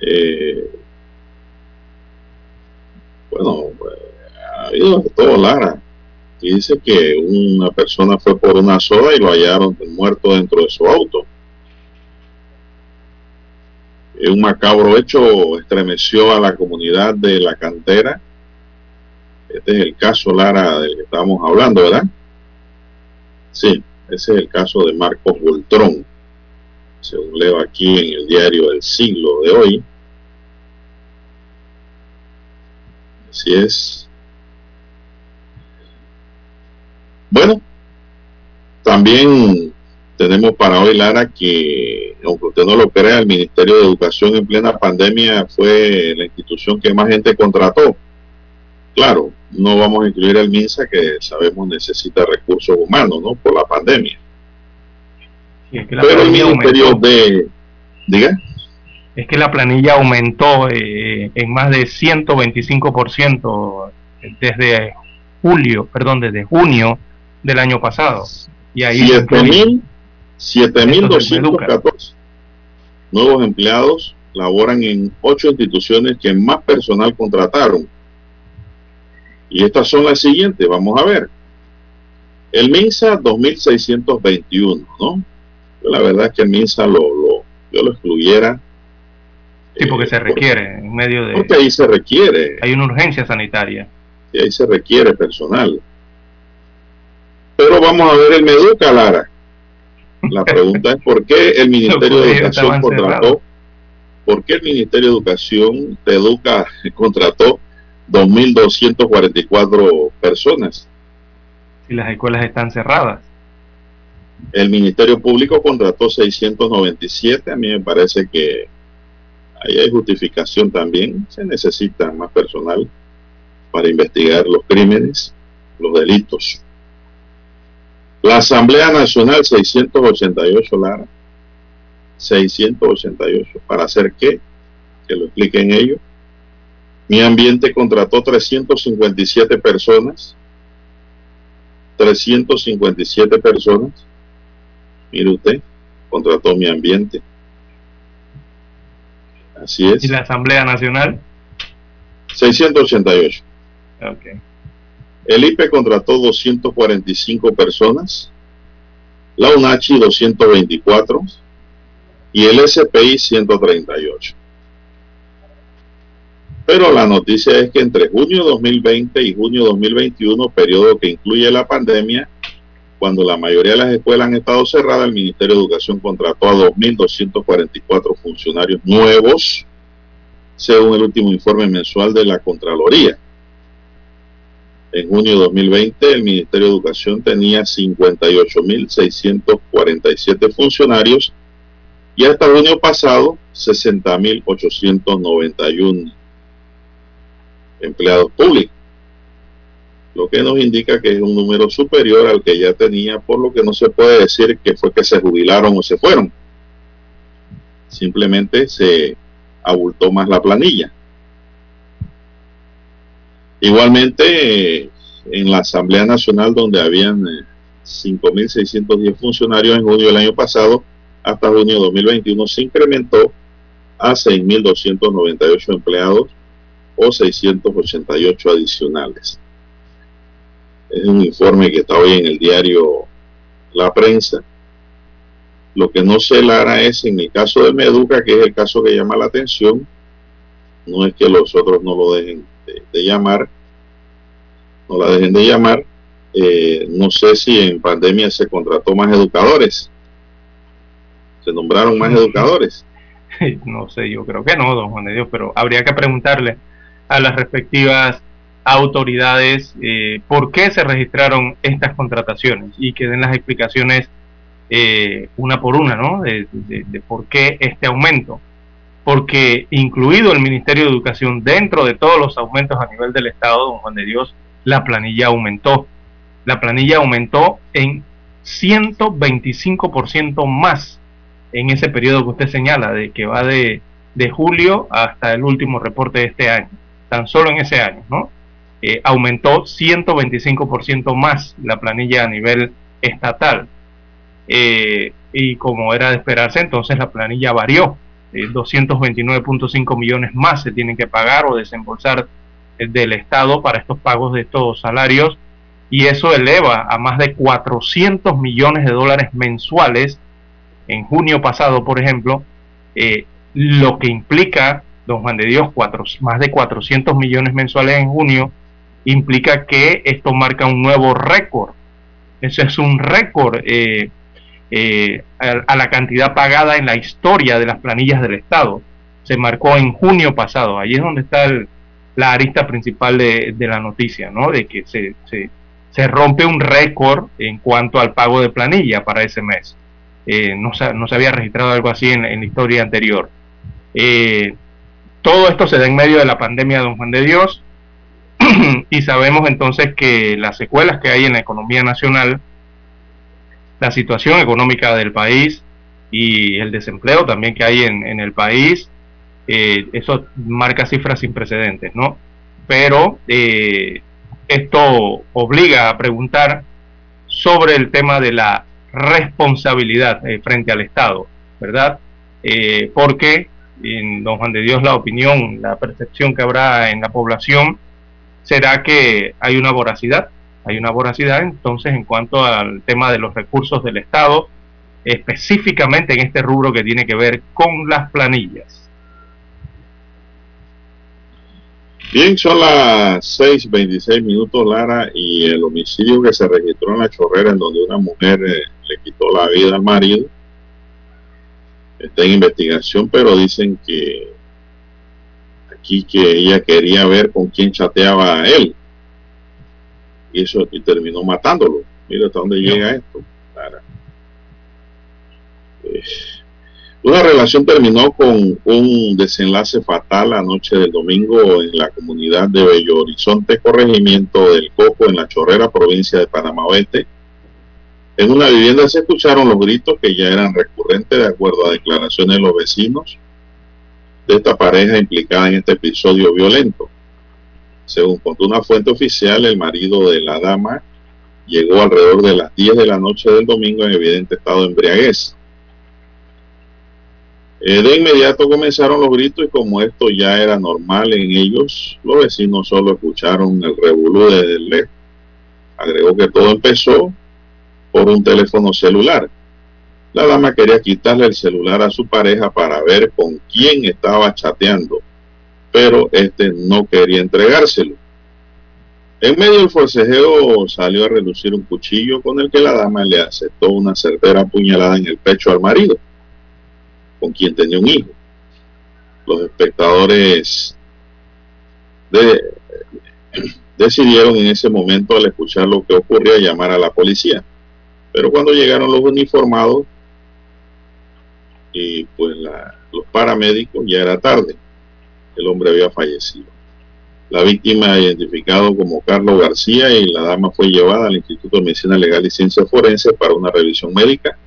Eh, bueno, ha habido de todo, Lara. Dice que una persona fue por una soda y lo hallaron muerto dentro de su auto un macabro hecho estremeció a la comunidad de la cantera. Este es el caso, Lara, del que estábamos hablando, ¿verdad? Sí, ese es el caso de Marcos Bultrón, según leo aquí en el diario del siglo de hoy. Así es. Bueno, también tenemos para hoy, Lara, que aunque usted no lo crea, el Ministerio de Educación en plena pandemia fue la institución que más gente contrató. Claro, no vamos a incluir al MINSA que sabemos necesita recursos humanos, ¿no? Por la pandemia. Pero el Ministerio de... Diga. Es que la planilla aumentó eh, en más de 125% desde julio, perdón, desde junio del año pasado. Y ahí 7.214 nuevos empleados laboran en ocho instituciones que más personal contrataron. Y estas son las siguientes, vamos a ver. El MINSA 2621, ¿no? la verdad es que el MINSA lo, lo, yo lo excluyera. Sí, porque se requiere en medio de... Porque ahí se requiere. Hay una urgencia sanitaria. Y ahí se requiere personal. Pero vamos a ver el Meduca, Lara. La pregunta es por qué el Ministerio de Educación contrató, por qué el Ministerio de Educación de Educa contrató 2.244 personas. Si las escuelas están cerradas. El Ministerio Público contrató 697. A mí me parece que ahí hay justificación también. Se necesita más personal para investigar los crímenes, los delitos. La Asamblea Nacional 688, Lara. 688. ¿Para hacer qué? Que lo expliquen ellos. Mi ambiente contrató 357 personas. 357 personas. Mire usted, contrató mi ambiente. Así es. ¿Y la Asamblea Nacional? 688. Okay. El IPE contrató 245 personas, la UNACHI 224 y el SPI 138. Pero la noticia es que entre junio 2020 y junio 2021, periodo que incluye la pandemia, cuando la mayoría de las escuelas han estado cerradas, el Ministerio de Educación contrató a 2.244 funcionarios nuevos, según el último informe mensual de la Contraloría. En junio de 2020, el Ministerio de Educación tenía 58.647 funcionarios y hasta junio pasado 60.891 empleados públicos, lo que nos indica que es un número superior al que ya tenía, por lo que no se puede decir que fue que se jubilaron o se fueron. Simplemente se abultó más la planilla. Igualmente, en la Asamblea Nacional, donde habían 5.610 eh, funcionarios en junio del año pasado, hasta junio de 2021 se incrementó a 6.298 empleados o 688 adicionales. Es un informe que está hoy en el diario La Prensa. Lo que no se Lara es en el caso de Meduca, que es el caso que llama la atención, no es que los otros no lo dejen de, llamar, no la dejen de llamar. Eh, no sé si en pandemia se contrató más educadores, se nombraron más educadores. No sé, yo creo que no, don Juan de Dios, pero habría que preguntarle a las respectivas autoridades eh, por qué se registraron estas contrataciones y que den las explicaciones eh, una por una, ¿no? De, de, por qué este aumento. Porque incluido el Ministerio de Educación, dentro de todos los aumentos a nivel del Estado, don Juan de Dios, la planilla aumentó. La planilla aumentó en 125% más en ese periodo que usted señala, de que va de, de julio hasta el último reporte de este año tan solo en ese año, ¿no? Eh, aumentó 125% más la planilla a nivel estatal. Eh, y como era de esperarse, entonces la planilla varió. 229.5 millones más se tienen que pagar o desembolsar del Estado para estos pagos de estos salarios y eso eleva a más de 400 millones de dólares mensuales en junio pasado, por ejemplo, eh, lo que implica don Juan de Dios, más de 400 millones mensuales en junio, implica que esto marca un nuevo récord. Ese es un récord eh, eh, a, la cantidad pagada en la historia de las planillas del Estado. Se marcó en junio pasado. Ahí es donde está la arista principal de, la noticia, ¿no? De que se, rompe un récord en cuanto al pago de planilla para ese mes. Eh, no, se, no, se, había registrado algo así en, en la historia anterior. Eh, todo esto se da en medio de la pandemia de Don Juan de Dios y sabemos entonces que las secuelas que hay en la economía nacional, la situación económica del país y el desempleo también que hay en, el país, eh, eso marca cifras sin precedentes, ¿no? Pero eh, esto obliga a preguntar sobre el tema de la responsabilidad eh, frente al Estado, ¿verdad? porque en don Juan de Dios la opinión, la percepción que habrá en la población será que hay una voracidad, hay una voracidad entonces en cuanto al tema de los recursos del Estado, específicamente en este rubro que tiene que ver con las planillas. Bien, son las 6.26 minutos, Lara, y el homicidio que se registró en la chorrera en donde una mujer eh, le quitó la vida al marido está en investigación, pero dicen que aquí que ella quería ver con quién chateaba a él. Y eso y terminó matándolo. Mira hasta dónde llega esto. Eh, una relación terminó con un desenlace fatal la noche del domingo en la comunidad de Bello Horizonte, corregimiento del Coco, en la Chorrera, provincia de Panamá Oeste en una vivienda se escucharon los gritos que ya eran recurrentes de acuerdo a declaraciones de los vecinos de esta pareja implicada en este episodio violento. Según contó una fuente oficial, el marido de la dama llegó alrededor de las 10 de la noche del domingo en evidente estado de embriaguez. Eh, de inmediato comenzaron los gritos y como esto ya era normal en ellos, los vecinos solo escucharon el revolú desde el. Agregó que todo empezó por un teléfono celular. La dama quería quitarle el celular a su pareja para ver con quién estaba chateando, pero este no quería entregárselo. En medio del forcejeo salió a relucir un cuchillo con el que la dama le aceptó una certera puñalada en el pecho al marido, con quien tenía un hijo. Los espectadores decidieron en ese momento al escuchar lo que ocurría llamar a la policía. Pero cuando llegaron los uniformados y pues los paramédicos ya era tarde, el hombre había fallecido. La víctima identificado como Carlos García y la dama fue llevada al Instituto de Medicina Legal y Ciencias Forenses para una revisión médica.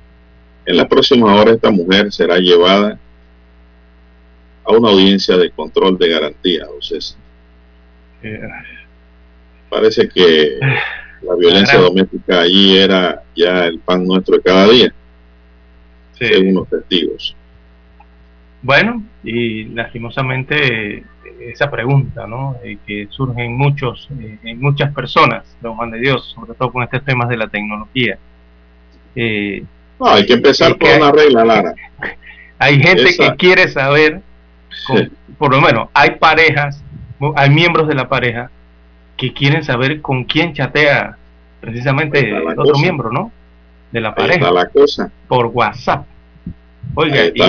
En la próxima hora esta mujer será llevada a una audiencia de control de garantía, eh, Parece que la violencia doméstica allí era ya el pan nuestro de cada día, según los testigos. Bueno, y lastimosamente esa pregunta, ¿no? Eh, que surge en muchos, eh, en muchas personas, don Juan de Dios, sobre todo con estos temas de la tecnología. Eh, no, hay que empezar por una regla, Lara. Hay gente que quiere saber, por lo menos, hay parejas, hay miembros de la pareja que quieren saber con quién chatea precisamente el otro miembro, ¿no? De la pareja. La cosa. Por WhatsApp. Oiga, y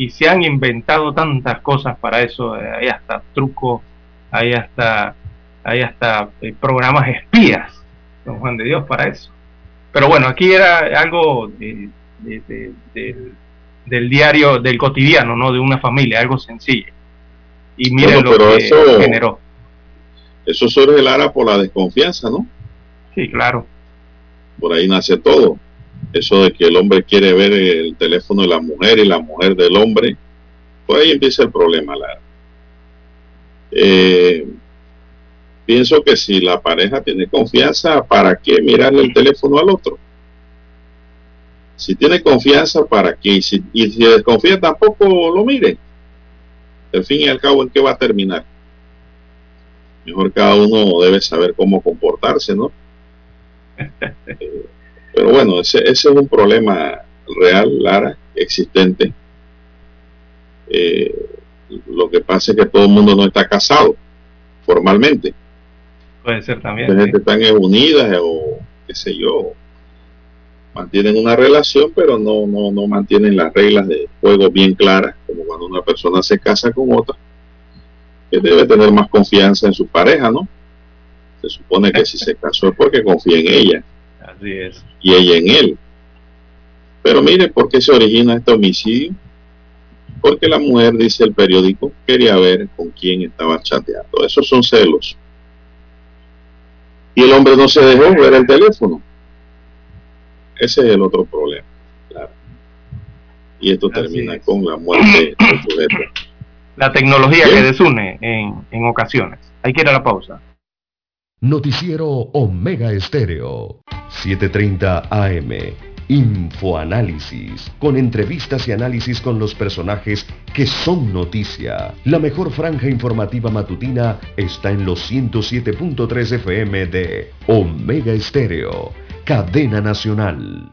y se han inventado tantas cosas para eso, hay hasta trucos, hay hasta, hay hasta eh, programas espías, don Juan de Dios, para eso. Pero bueno, aquí era algo del diario, del cotidiano, ¿no? De una familia, algo sencillo. Y miren lo que eso, generó. Eso surge, Lara, por la desconfianza, ¿no? Sí, claro. Por ahí nace todo eso de que el hombre quiere ver el teléfono de la mujer y la mujer del hombre, pues ahí empieza el problema. Eh, pienso que si la pareja tiene confianza, ¿para qué mirarle el teléfono al otro? Si tiene confianza, ¿para qué? Y si, y si desconfía, tampoco lo mire. Al fin y al cabo, ¿en qué va a terminar? Mejor cada uno debe saber cómo comportarse, ¿no? Eh, pero bueno, ese, es un problema real, Lara, existente. Eh, lo que pasa es que todo el mundo no está casado formalmente. Puede ser también. La gente están unidas o qué sé yo, mantienen una relación, pero no, no, no mantienen las reglas de juego bien claras, como cuando una persona se casa con otra, que debe tener más confianza en su pareja, ¿no? Se supone que si se casó es porque confía en ella. Y ella en él. Pero mire por qué se origina este homicidio. Porque la mujer, dice el periódico, quería ver con quién estaba chateando. Esos son celos. Y el hombre no se dejó ver el teléfono. Ese es el otro problema. Y esto termina con la muerte del sujeto. La tecnología que desune en, en ocasiones. Hay que ir a la pausa. Noticiero Omega Estéreo. 7.30 AM. Infoanálisis, con entrevistas y análisis con los personajes que son noticia. La mejor franja informativa matutina está en los 107.3 FM de Omega Estéreo, cadena nacional.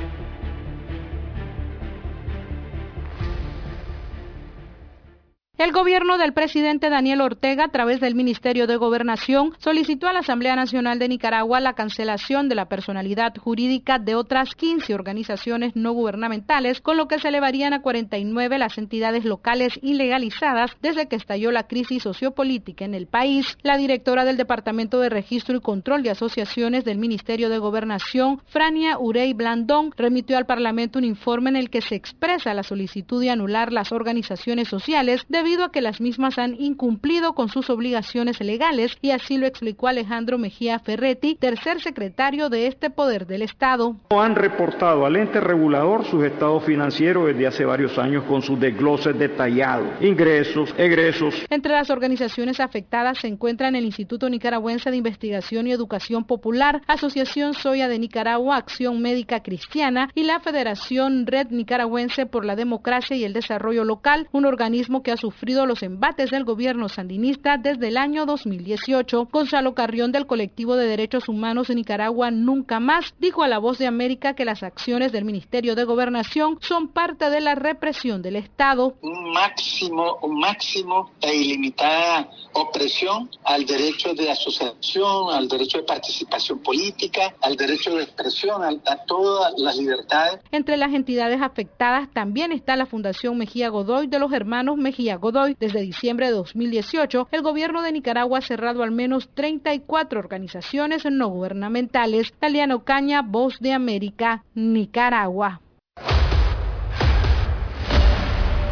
El gobierno del presidente Daniel Ortega, a través del Ministerio de Gobernación, solicitó a la Asamblea Nacional de Nicaragua la cancelación de la personalidad jurídica de otras 15 organizaciones no gubernamentales, con lo que se elevarían a 49 las entidades locales ilegalizadas desde que estalló la crisis sociopolítica en el país. La directora del Departamento de Registro y Control de Asociaciones del Ministerio de Gobernación, Frania Urey Blandón, remitió al Parlamento un informe en el que se expresa la solicitud de anular las organizaciones sociales debido debido a que las mismas han incumplido con sus obligaciones legales y así lo explicó Alejandro Mejía Ferretti, tercer secretario de este poder del Estado. Han reportado al ente regulador sus estados financieros desde hace varios años con sus desgloses detallados, ingresos, egresos. Entre las organizaciones afectadas se encuentran el Instituto Nicaragüense de Investigación y Educación Popular, Asociación Soya de Nicaragua, Acción Médica Cristiana y la Federación Red Nicaragüense por la Democracia y el Desarrollo Local, un organismo que ha sufrido los embates del gobierno sandinista desde el año 2018. Gonzalo Carrión del colectivo de derechos humanos en Nicaragua Nunca Más dijo a La Voz de América que las acciones del Ministerio de Gobernación son parte de la represión del Estado. Un máximo, un máximo e ilimitada opresión al derecho de asociación, al derecho de participación política, al derecho de expresión, a, todas las libertades. Entre las entidades afectadas también está la Fundación Mejía Godoy de los hermanos Mejía Godoy. Desde diciembre de 2018, el gobierno de Nicaragua ha cerrado al menos 34 organizaciones no gubernamentales. Taliano Caña, Voz de América, Nicaragua.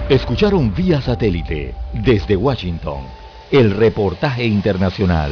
Escucharon vía satélite desde Washington el reportaje internacional.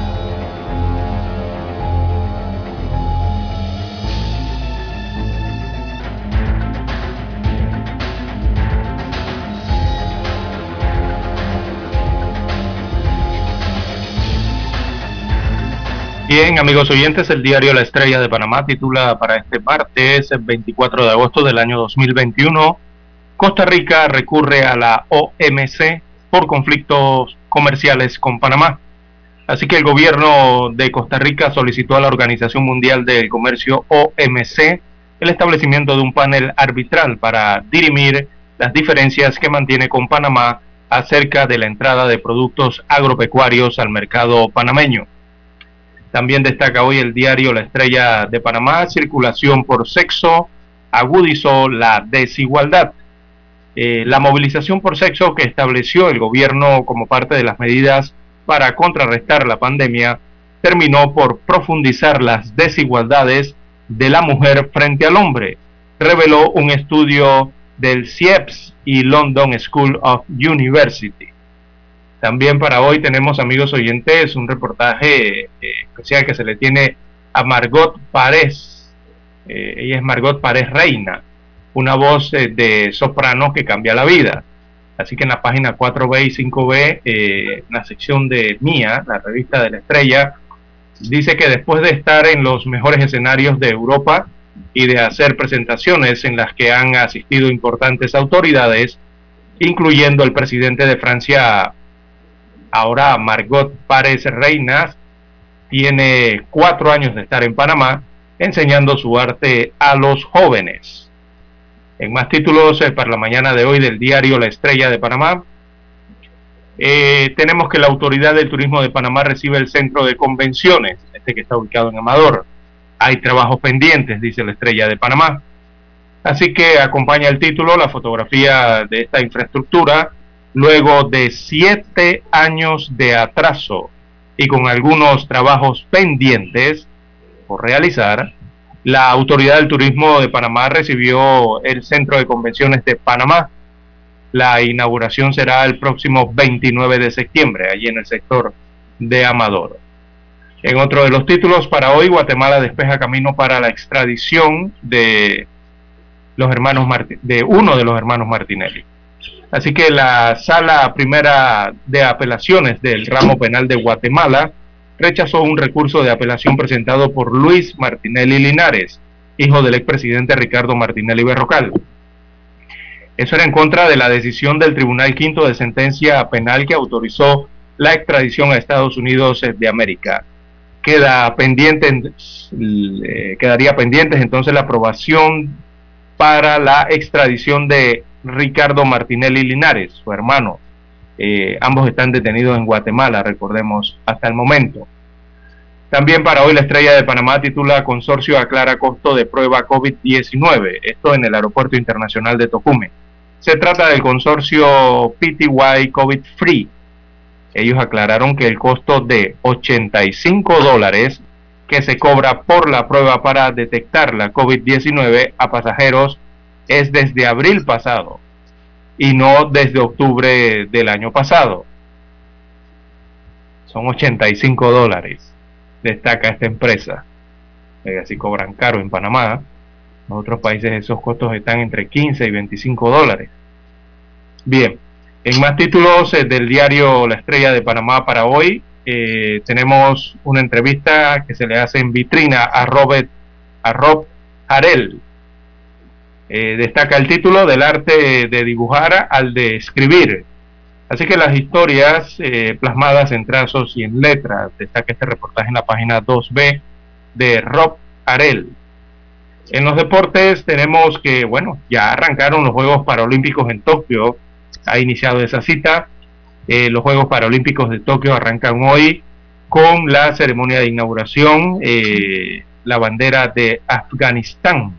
Bien, amigos oyentes, el diario La Estrella de Panamá titula para este martes, el 24 de agosto del año 2021, Costa Rica recurre a la OMC por conflictos comerciales con Panamá. Así que el gobierno de Costa Rica solicitó a la Organización Mundial del Comercio OMC el establecimiento de un panel arbitral para dirimir las diferencias que mantiene con Panamá acerca de la entrada de productos agropecuarios al mercado panameño. También destaca hoy el diario La Estrella de Panamá, circulación por sexo agudizó la desigualdad. Eh, la movilización por sexo que estableció el gobierno como parte de las medidas para contrarrestar la pandemia terminó por profundizar las desigualdades de la mujer frente al hombre, reveló un estudio del CIEPS y London School of University. También para hoy tenemos, amigos oyentes, un reportaje eh, especial que se le tiene a Margot Párez. Eh, ella es Margot Párez Reina, una voz eh, de soprano que cambia la vida. Así que en la página 4B y 5B, en la sección de Mía, la revista de la estrella, dice que después de estar en los mejores escenarios de Europa y de hacer presentaciones en las que han asistido importantes autoridades, incluyendo el presidente de Francia, Ahora Margot Párez Reinas tiene cuatro años de estar en Panamá enseñando su arte a los jóvenes. En más títulos eh, para la mañana de hoy del diario La Estrella de Panamá, eh, tenemos que la autoridad del turismo de Panamá recibe el centro de convenciones, este que está ubicado en Amador. Hay trabajos pendientes, dice la Estrella de Panamá. Así que acompaña el título la fotografía de esta infraestructura luego de siete años de atraso y con algunos trabajos pendientes por realizar, la Autoridad del Turismo de Panamá recibió el Centro de Convenciones de Panamá. La inauguración será el próximo 29 de septiembre, allí en el sector de Amador. En otro de los títulos para hoy, Guatemala despeja camino para la extradición de los hermanos de uno de los hermanos Martinelli. Así que la sala primera de apelaciones del ramo penal de Guatemala rechazó un recurso de apelación presentado por Luis Martinelli Linares, hijo del expresidente Ricardo Martinelli Berrocal. Eso era en contra de la decisión del Tribunal Quinto de Sentencia Penal que autorizó la extradición a Estados Unidos de América. Queda pendiente, eh, quedaría pendiente entonces la aprobación para la extradición de Ricardo Martinelli Linares, su hermano. Eh, ambos están detenidos en Guatemala, recordemos, hasta el momento. También para hoy la estrella de Panamá titula Consorcio aclara costo de prueba COVID-19, esto en el Aeropuerto Internacional de Tocume. Se trata del consorcio PTY COVID Free. Ellos aclararon que el costo de 85 dólares que se cobra por la prueba para detectar la COVID-19 a pasajeros es desde abril pasado y no desde octubre del año pasado. Son 85 dólares, destaca esta empresa. Eh, así cobran caro en Panamá. En otros países esos costos están entre 15 y 25 dólares. Bien, en más títulos eh, del diario La Estrella de Panamá para hoy, eh, tenemos una entrevista que se le hace en vitrina a Robert a Rob Harel. Eh, destaca el título del arte de dibujar al de escribir. Así que las historias eh, plasmadas en trazos y en letras, destaca este reportaje en la página 2B de Rob Harel. En los deportes tenemos que, bueno, ya arrancaron los Juegos Paralímpicos en Tokio, ha iniciado esa cita. Eh, los Juegos Paralímpicos de Tokio arrancan hoy con la ceremonia de inauguración, la bandera de Afganistán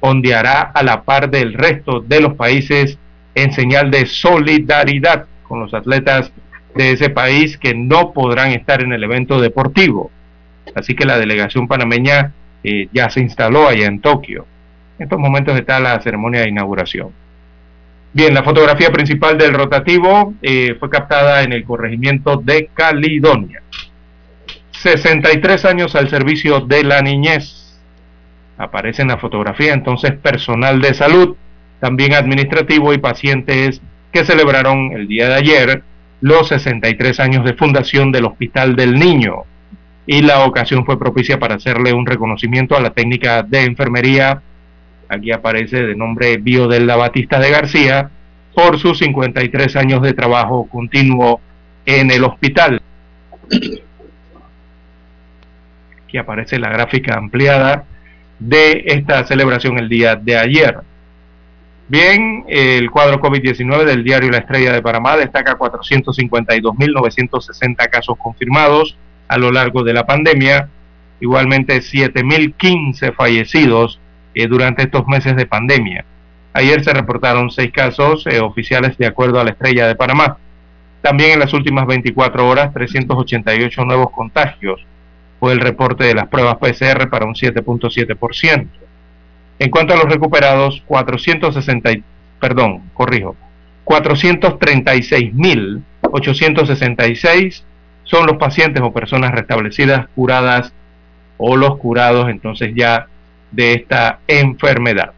ondeará a la par del resto de los países en señal de solidaridad con los atletas de ese país que no podrán estar en el evento deportivo. Así que la delegación panameña eh, ya se instaló allá en Tokio. En estos momentos está la ceremonia de inauguración. Bien, la fotografía principal del rotativo eh, fue captada en el corregimiento de Caledonia. 63 años al servicio de la niñez. Aparece en la fotografía entonces personal de salud, también administrativo y pacientes que celebraron el día de ayer los 63 años de fundación del Hospital del Niño. Y la ocasión fue propicia para hacerle un reconocimiento a la técnica de enfermería aquí aparece de nombre Biodella Batista de García, por sus 53 años de trabajo continuo en el hospital. Aquí aparece la gráfica ampliada de esta celebración el día de ayer. Bien, el cuadro COVID-19 del diario La Estrella de Panamá destaca 452.960 casos confirmados a lo largo de la pandemia, igualmente 7.015 fallecidos eh, durante estos meses de pandemia. Ayer se reportaron seis casos eh, oficiales de acuerdo a la estrella de Panamá. También en las últimas 24 horas, 388 nuevos contagios. Fue el reporte de las pruebas PCR para un 7.7%. En cuanto a los recuperados, 460, perdón, corrijo, 436.866 son los pacientes o personas restablecidas, curadas o los curados entonces ya de esta enfermedad.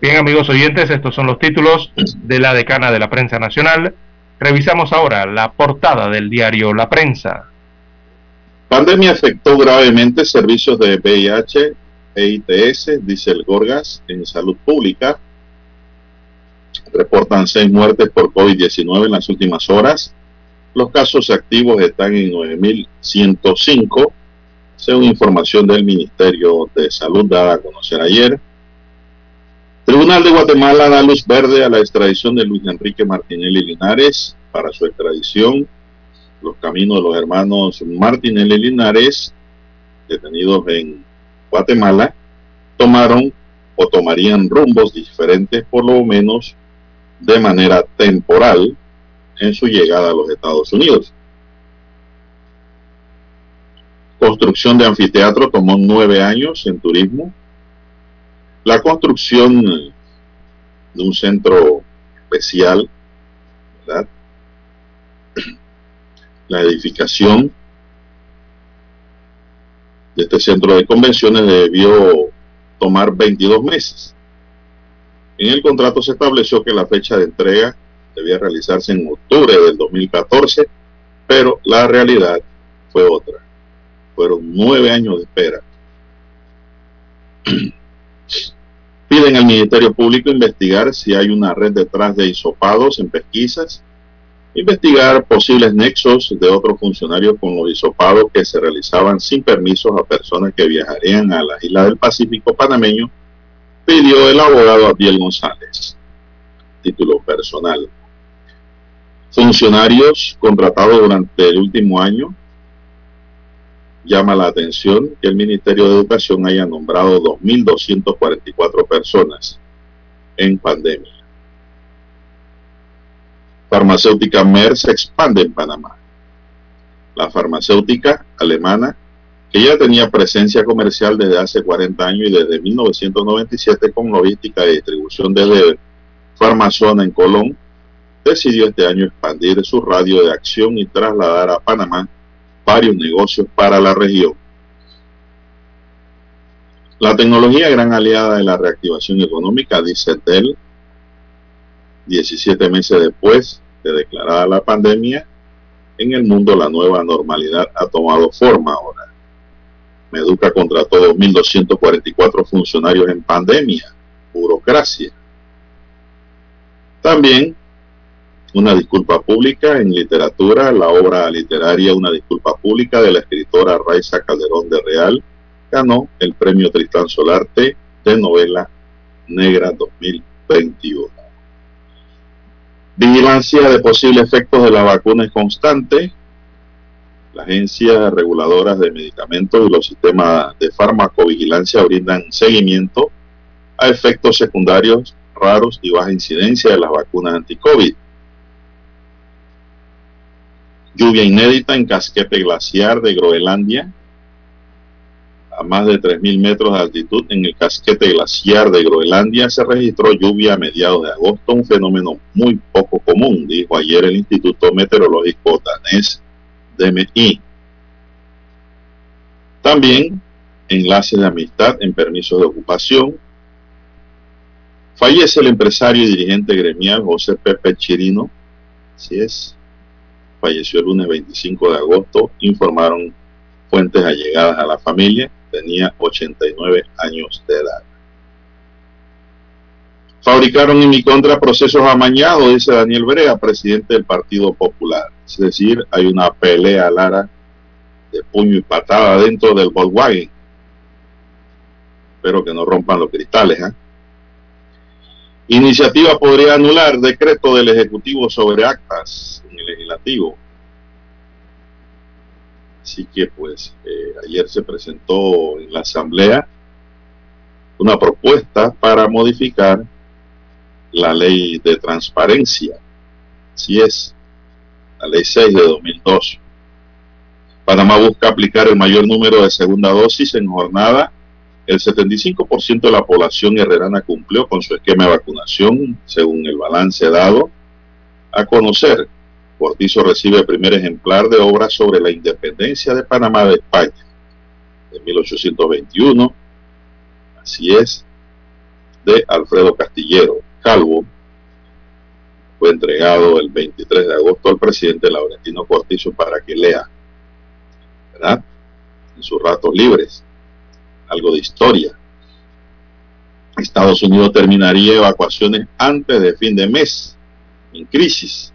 Bien amigos oyentes, estos son los títulos de la decana de la prensa nacional. Revisamos ahora la portada del diario La Prensa. Pandemia afectó gravemente servicios de VIH e ITS, dice el Gorgas, en salud pública. Reportan seis muertes por COVID-19 en las últimas horas. Los casos activos están en 9.105 según información del Ministerio de Salud dada a conocer ayer. Tribunal de Guatemala da luz verde a la extradición de Luis Enrique Martinelli Linares para su extradición. Los caminos de los hermanos Martinelli Linares, detenidos en Guatemala, tomaron o tomarían rumbos diferentes por lo menos de manera temporal en su llegada a los Estados Unidos. Construcción de anfiteatro tomó nueve años en turismo. La construcción de un centro especial, ¿verdad? La edificación de este centro de convenciones debió tomar 22 meses. En el contrato se estableció que la fecha de entrega debía realizarse en octubre del 2014, pero la realidad fue otra fueron nueve años de espera. Piden al Ministerio Público investigar si hay una red detrás de hisopados en pesquisas, investigar posibles nexos de otros funcionarios con los hisopados que se realizaban sin permisos a personas que viajarían a la isla del Pacífico panameño, pidió el abogado Abdiel González. Título personal. Funcionarios contratados durante el último año llama la atención que el Ministerio de Educación haya nombrado 2.244 personas en pandemia. Farmacéutica Merck se expande en Panamá. La farmacéutica alemana, que ya tenía presencia comercial desde hace 40 años y desde 1997 con logística y distribución desde Farmazona en Colón, decidió este año expandir su radio de acción y trasladar a Panamá varios negocios para la región. La tecnología gran aliada de la reactivación económica, dice Dell, 17 meses después de declarada la pandemia, en el mundo la nueva normalidad ha tomado forma ahora. Meduca contrató 2.244 funcionarios en pandemia, burocracia. También una disculpa pública en literatura, la obra literaria Una disculpa pública de la escritora Raiza Calderón de Real ganó el premio Tristán Solarte de novela negra 2021. Vigilancia de posibles efectos de la vacuna es constante. La agencia reguladora de medicamentos y los sistemas de farmacovigilancia brindan seguimiento a efectos secundarios raros y baja incidencia de las vacunas anti-COVID. Lluvia inédita en casquete glaciar de Groenlandia. A más de 3.000 metros de altitud en el casquete glaciar de Groenlandia se registró lluvia a mediados de agosto, un fenómeno muy poco común, dijo ayer el Instituto Meteorológico danés DMI. También enlaces de amistad en permisos de ocupación. Fallece el empresario y dirigente gremial José Pepe Chirino. Así es, falleció el lunes 25 de agosto, informaron fuentes allegadas a la familia, tenía 89 años de edad. Fabricaron en mi contra procesos amañados, dice Daniel Brea, presidente del Partido Popular. Es decir, hay una pelea, Lara, de puño y patada dentro del Volkswagen. Espero que no rompan los cristales. ¿eh? Iniciativa podría anular decreto del Ejecutivo sobre actas en el legislativo. Así que pues eh, ayer se presentó en la Asamblea una propuesta para modificar la ley de transparencia. Así es, la ley 6 de 2002. Panamá busca aplicar el mayor número de segunda dosis en jornada. El 75% de la población herrerana cumplió con su esquema de vacunación, según el balance dado a conocer. Cortizo recibe primer ejemplar de obra sobre la independencia de Panamá de España, de 1821. Así es, de Alfredo Castillero Calvo, fue entregado el 23 de agosto al presidente Laurentino Cortizo para que lea, ¿verdad? En sus ratos libres, algo de historia. Estados Unidos terminaría evacuaciones antes de fin de mes, en crisis.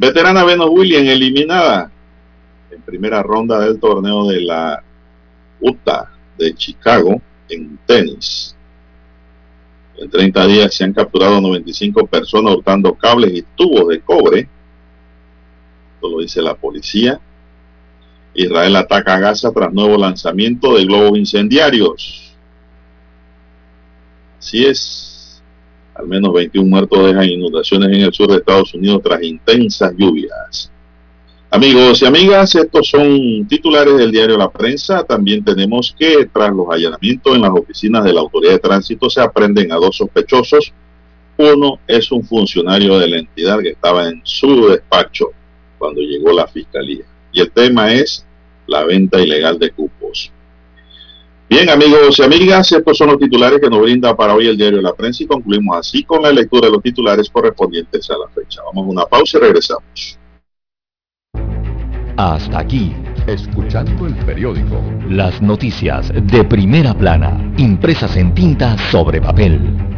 Veterana Venus Williams eliminada en primera ronda del torneo de la UTA de Chicago en tenis. En 30 días se han capturado 95 personas hurtando cables y tubos de cobre. Esto lo dice la policía. Israel ataca a Gaza tras nuevo lanzamiento de globos incendiarios. Así es. Al menos 21 muertos dejan inundaciones en el sur de Estados Unidos tras intensas lluvias. Amigos y amigas, estos son titulares del diario La Prensa. También tenemos que tras los allanamientos en las oficinas de la Autoridad de Tránsito se aprenden a dos sospechosos. Uno es un funcionario de la entidad que estaba en su despacho cuando llegó la fiscalía. Y el tema es la venta ilegal de cupos. Bien, amigos y amigas, estos son los titulares que nos brinda para hoy el diario La Prensa y concluimos así con la lectura de los titulares correspondientes a la fecha. Vamos a una pausa y regresamos. Hasta aquí, escuchando el periódico. Las noticias de primera plana, impresas en tinta sobre papel.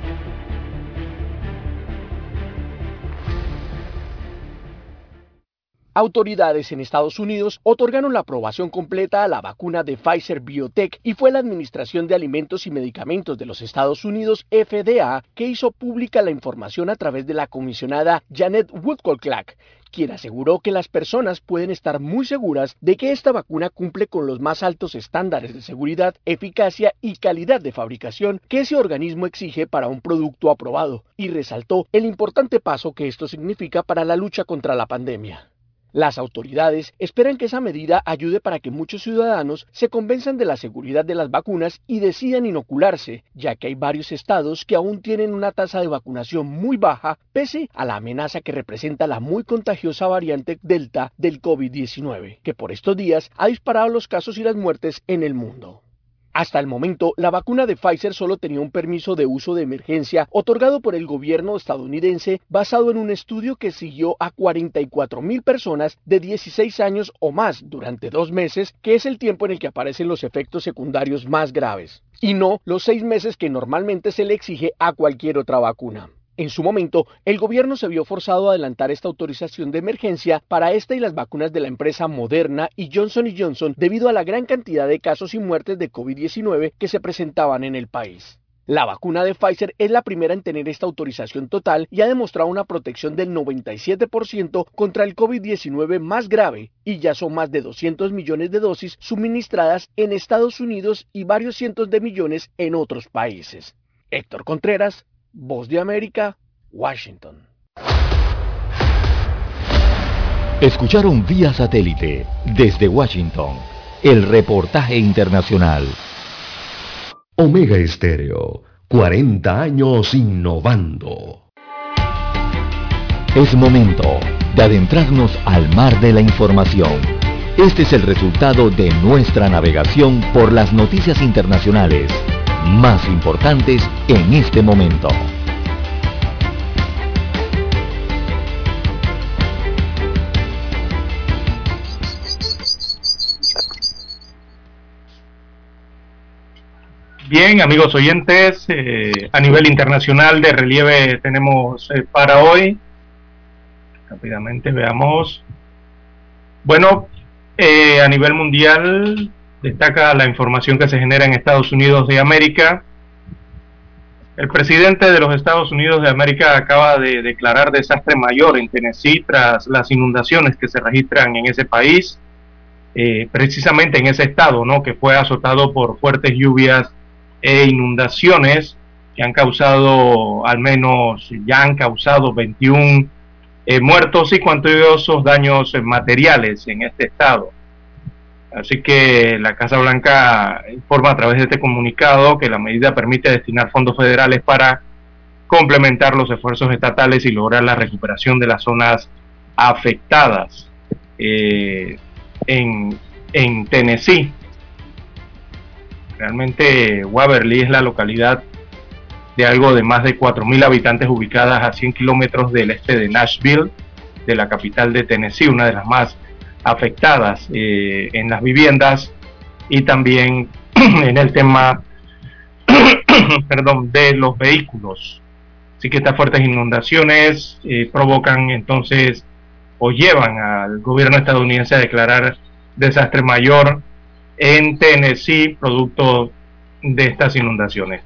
Autoridades en Estados Unidos otorgaron la aprobación completa a la vacuna de Pfizer Biotech y fue la Administración de Alimentos y Medicamentos de los Estados Unidos, FDA, que hizo pública la información a través de la comisionada Janet Woodcock-Clack, quien aseguró que las personas pueden estar muy seguras de que esta vacuna cumple con los más altos estándares de seguridad, eficacia y calidad de fabricación que ese organismo exige para un producto aprobado, y resaltó el importante paso que esto significa para la lucha contra la pandemia. Las autoridades esperan que esa medida ayude para que muchos ciudadanos se convenzan de la seguridad de las vacunas y decidan inocularse, ya que hay varios estados que aún tienen una tasa de vacunación muy baja pese a la amenaza que representa la muy contagiosa variante Delta del COVID-19, que por estos días ha disparado los casos y las muertes en el mundo. Hasta el momento, la vacuna de Pfizer solo tenía un permiso de uso de emergencia otorgado por el gobierno estadounidense basado en un estudio que siguió a 44 mil personas de 16 años o más durante dos meses, que es el tiempo en el que aparecen los efectos secundarios más graves, y no los seis meses que normalmente se le exige a cualquier otra vacuna. En su momento, el gobierno se vio forzado a adelantar esta autorización de emergencia para esta y las vacunas de la empresa Moderna y Johnson Johnson debido a la gran cantidad de casos y muertes de COVID-19 que se presentaban en el país. La vacuna de Pfizer es la primera en tener esta autorización total y ha demostrado una protección del 97% contra el COVID-19 más grave y ya son más de 200 millones de dosis suministradas en Estados Unidos y varios cientos de millones en otros países. Héctor Contreras, Voz de América, Washington. Escucharon vía satélite desde Washington el reportaje internacional. Omega Estéreo, 40 años innovando. Es momento de adentrarnos al mar de la información. Este es el resultado de nuestra navegación por las noticias internacionales más importantes en este momento. Bien, amigos oyentes, eh, a nivel internacional de relieve tenemos eh, para hoy. Rápidamente veamos. Bueno, eh, a nivel mundial destaca la información que se genera en Estados Unidos de América. El presidente de los Estados Unidos de América acaba de declarar desastre mayor en Tennessee tras las inundaciones que se registran en ese país, eh, precisamente en ese estado, ¿no? que fue azotado por fuertes lluvias e inundaciones que han causado al menos, ya han causado 21 eh, muertos y cuantiosos daños materiales en este estado. Así que la Casa Blanca informa a través de este comunicado que la medida permite destinar fondos federales para complementar los esfuerzos estatales y lograr la recuperación de las zonas afectadas eh, en, en Tennessee. Realmente Waverly es la localidad de algo de más de 4.000 habitantes ubicadas a 100 kilómetros del este de Nashville, de la capital de Tennessee, una de las más afectadas eh, en las viviendas y también en el tema perdón, de los vehículos. Así que estas fuertes inundaciones eh, provocan entonces o llevan al gobierno estadounidense a declarar desastre mayor en Tennessee producto de estas inundaciones.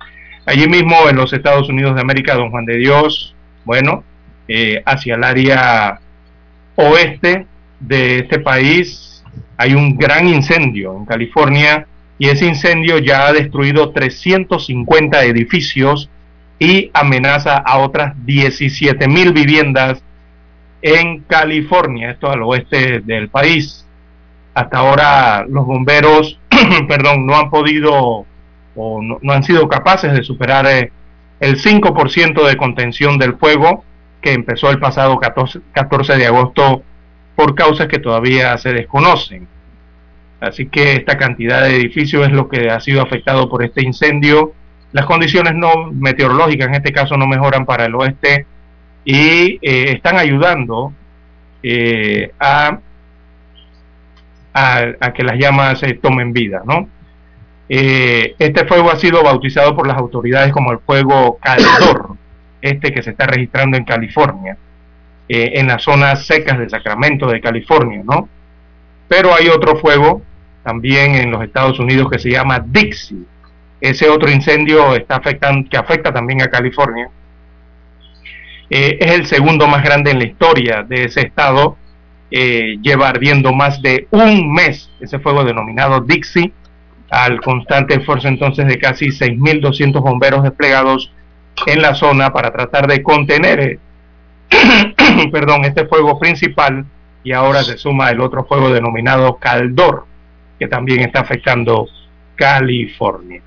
Allí mismo en los Estados Unidos de América, don Juan de Dios, bueno, eh, hacia el área oeste de este país hay un gran incendio en California y ese incendio ya ha destruido 350 edificios y amenaza a otras 17 mil viviendas en California, esto al oeste del país. hasta ahora los bomberos, perdón, no han podido o no, han sido capaces de superar eh, el 5% de contención del fuego que empezó el pasado 14, 14 de agosto por causas que todavía se desconocen. Así que esta cantidad de edificios es lo que ha sido afectado por este incendio. Las condiciones no meteorológicas en este caso no mejoran para el oeste y eh, están ayudando eh, a, que las llamas se tomen vida, ¿no? Eh, este fuego ha sido bautizado por las autoridades como el fuego Caldor, este que se está registrando en California, en las zonas secas de Sacramento de California, ¿no? Pero hay otro fuego también en los Estados Unidos que se llama Dixie. Ese otro incendio está afectando, que afecta también a California. Eh, es el segundo más grande en la historia de ese estado. Eh, lleva ardiendo más de un mes ese fuego denominado Dixie, al constante esfuerzo entonces de casi 6.200 bomberos desplegados en la zona para tratar de contener eh, perdón, este fuego principal y ahora se suma el otro fuego denominado Caldor, que también está afectando California.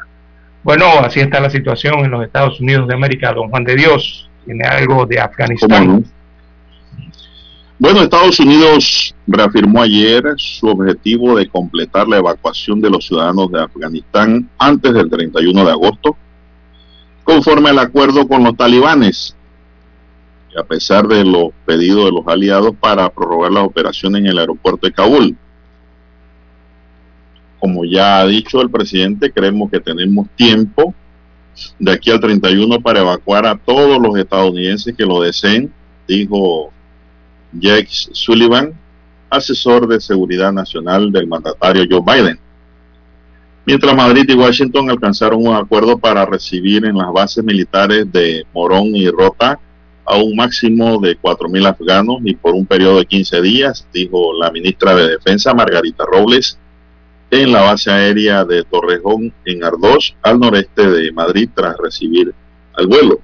Bueno, así está la situación en los Estados Unidos de América. Don Juan de Dios, tiene algo de Afganistán. Bueno, Estados Unidos reafirmó ayer su objetivo de completar la evacuación de los ciudadanos de Afganistán antes del 31 de agosto, conforme al acuerdo con los talibanes a pesar de los pedidos de los aliados para prorrogar las operaciones en el aeropuerto de Kabul. Como ya ha dicho el presidente, creemos que tenemos tiempo de aquí al 31 para evacuar a todos los estadounidenses que lo deseen, dijo Jake Sullivan, asesor de seguridad nacional del mandatario Joe Biden. Mientras Madrid y Washington alcanzaron un acuerdo para recibir en las bases militares de Morón y Rota a un máximo de 4.000 afganos y por un periodo de 15 días, dijo la ministra de Defensa Margarita Robles, en la base aérea de Torrejón en Ardós, al noreste de Madrid, tras recibir al vuelo.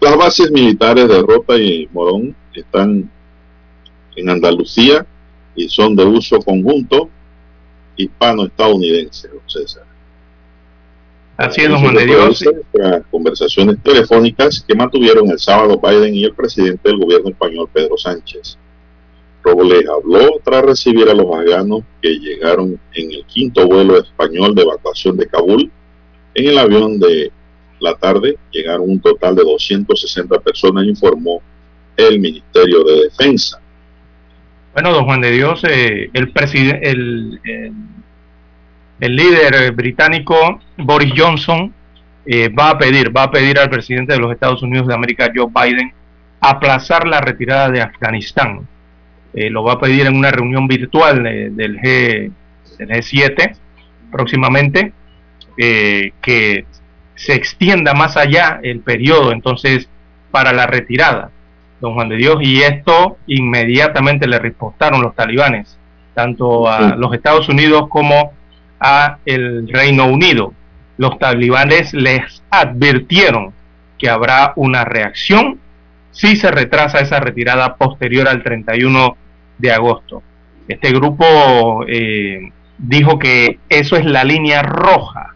Las bases militares de Rota y Morón están en Andalucía y son de uso conjunto hispano-estadounidense, César. Así es, don de Dios. Conversaciones telefónicas que mantuvieron el sábado Biden y el presidente del gobierno español, Pedro Sánchez. Robles habló tras recibir a los afganos que llegaron en el quinto vuelo español de evacuación de Kabul. En el avión de la tarde llegaron un total de 260 personas, informó el Ministerio de Defensa. Bueno, don Juan de Dios, eh, el, presidente, el el líder eh, británico Boris Johnson eh, va a pedir, va a pedir al presidente de los Estados Unidos de América, Joe Biden, aplazar la retirada de Afganistán. Eh, lo va a pedir en una reunión virtual del, G, del G7 próximamente, que se extienda más allá el periodo entonces para la retirada, don Juan de Dios, y esto inmediatamente le respostaron los talibanes, tanto a los Estados Unidos como a el Reino Unido. Los talibanes les advirtieron que habrá una reacción si se retrasa esa retirada posterior al 31 de agosto. Este grupo eh, dijo que eso es la línea roja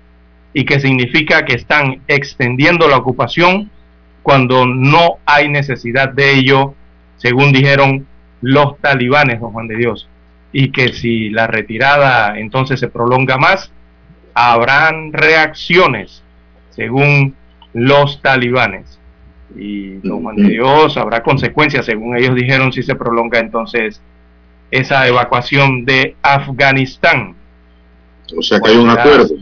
y que significa que están extendiendo la ocupación cuando no hay necesidad de ello, según dijeron los talibanes, don Juan de Dios y que si la retirada entonces se prolonga más, habrán reacciones según los talibanes. Y don Juan de Dios habrá consecuencias, según ellos dijeron, si se prolonga entonces esa evacuación de Afganistán. O sea que hay un acuerdo.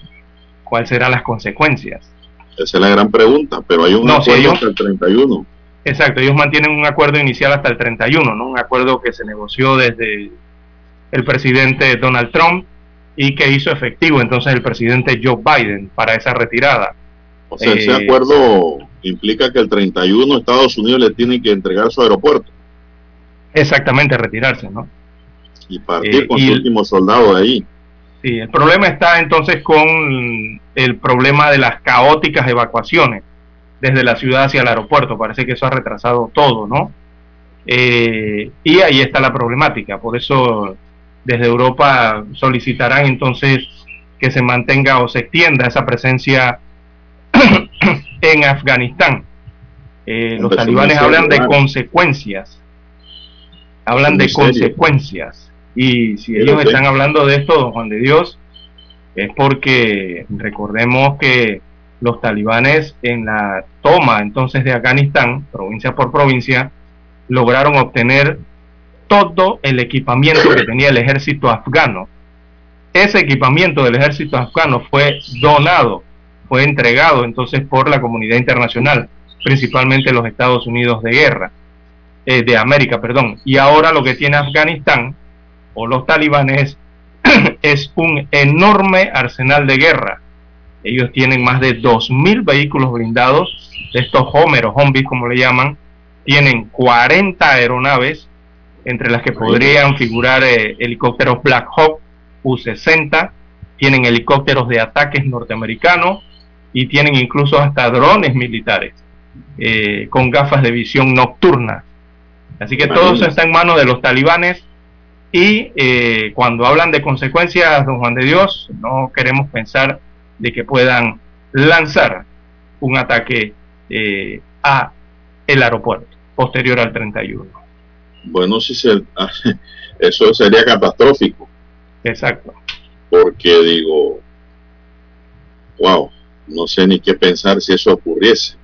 ¿Cuáles serán las consecuencias? Esa es la gran pregunta, pero hay un acuerdo hasta el 31. Exacto, ellos mantienen un acuerdo inicial hasta el 31, ¿no? Un acuerdo que se negoció desde el presidente Donald Trump y que hizo efectivo entonces el presidente Joe Biden para esa retirada. O sea, ese eh, acuerdo implica que el 31 Estados Unidos le tiene que entregar su aeropuerto. Exactamente, retirarse, ¿no? Y partir eh, con su último soldado de ahí. Sí, el problema está entonces con el problema de las caóticas evacuaciones desde la ciudad hacia el aeropuerto. Parece que eso ha retrasado todo, ¿no? Eh, y ahí está la problemática. Por eso desde Europa solicitarán entonces que se mantenga o se extienda esa presencia en Afganistán. Eh, los talibanes hablan de consecuencias, hablan de consecuencias. Y si ellos están hablando de esto, don Juan de Dios, es porque recordemos que los talibanes en la toma entonces de Afganistán, provincia por provincia, lograron obtener todo el equipamiento que tenía el ejército afgano. Ese equipamiento del ejército afgano fue donado, fue entregado entonces por la comunidad internacional, principalmente los Estados Unidos de guerra, eh, de América, perdón. Y ahora lo que tiene Afganistán o los talibanes es un enorme arsenal de guerra. Ellos tienen más de 2.000 vehículos blindados, de estos Homer o Humvees como le llaman, tienen 40 aeronaves, entre las que podrían figurar eh, helicópteros Black Hawk U-60, tienen helicópteros de ataques norteamericanos y tienen incluso hasta drones militares eh, con gafas de visión nocturna. Así que todo eso está en manos de los talibanes y eh, cuando hablan de consecuencias, don Juan de Dios, no queremos pensar de que puedan lanzar un ataque eh, a el aeropuerto posterior al 31. Bueno, si se, eso sería catastrófico. Exacto. Porque digo, wow, no sé ni qué pensar si eso ocurriese,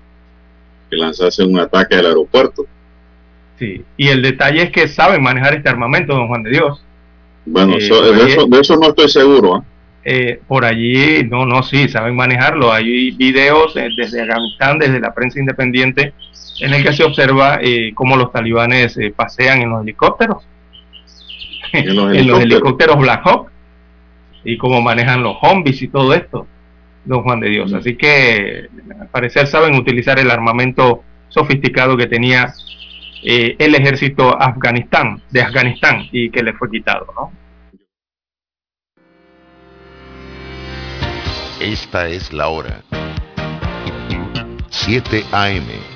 que lanzase un ataque al aeropuerto. Sí, y el detalle es que saben manejar este armamento, don Juan de Dios. Bueno, eh, de, eso, no estoy seguro. ¿ah? ¿eh? por allí, no, no, sí, saben manejarlo. Hay videos eh, desde Afganistán, desde la prensa independiente, en el que se observa eh, cómo los talibanes pasean en los helicópteros. En los helicópteros, Black Hawk. Y cómo manejan los zombies y todo esto, don Juan de Dios. Mm. Así que, al parecer, saben utilizar el armamento sofisticado que tenía eh, el ejército Afganistán, de Afganistán y que le fue quitado, ¿no? Esta es la hora. 7 AM.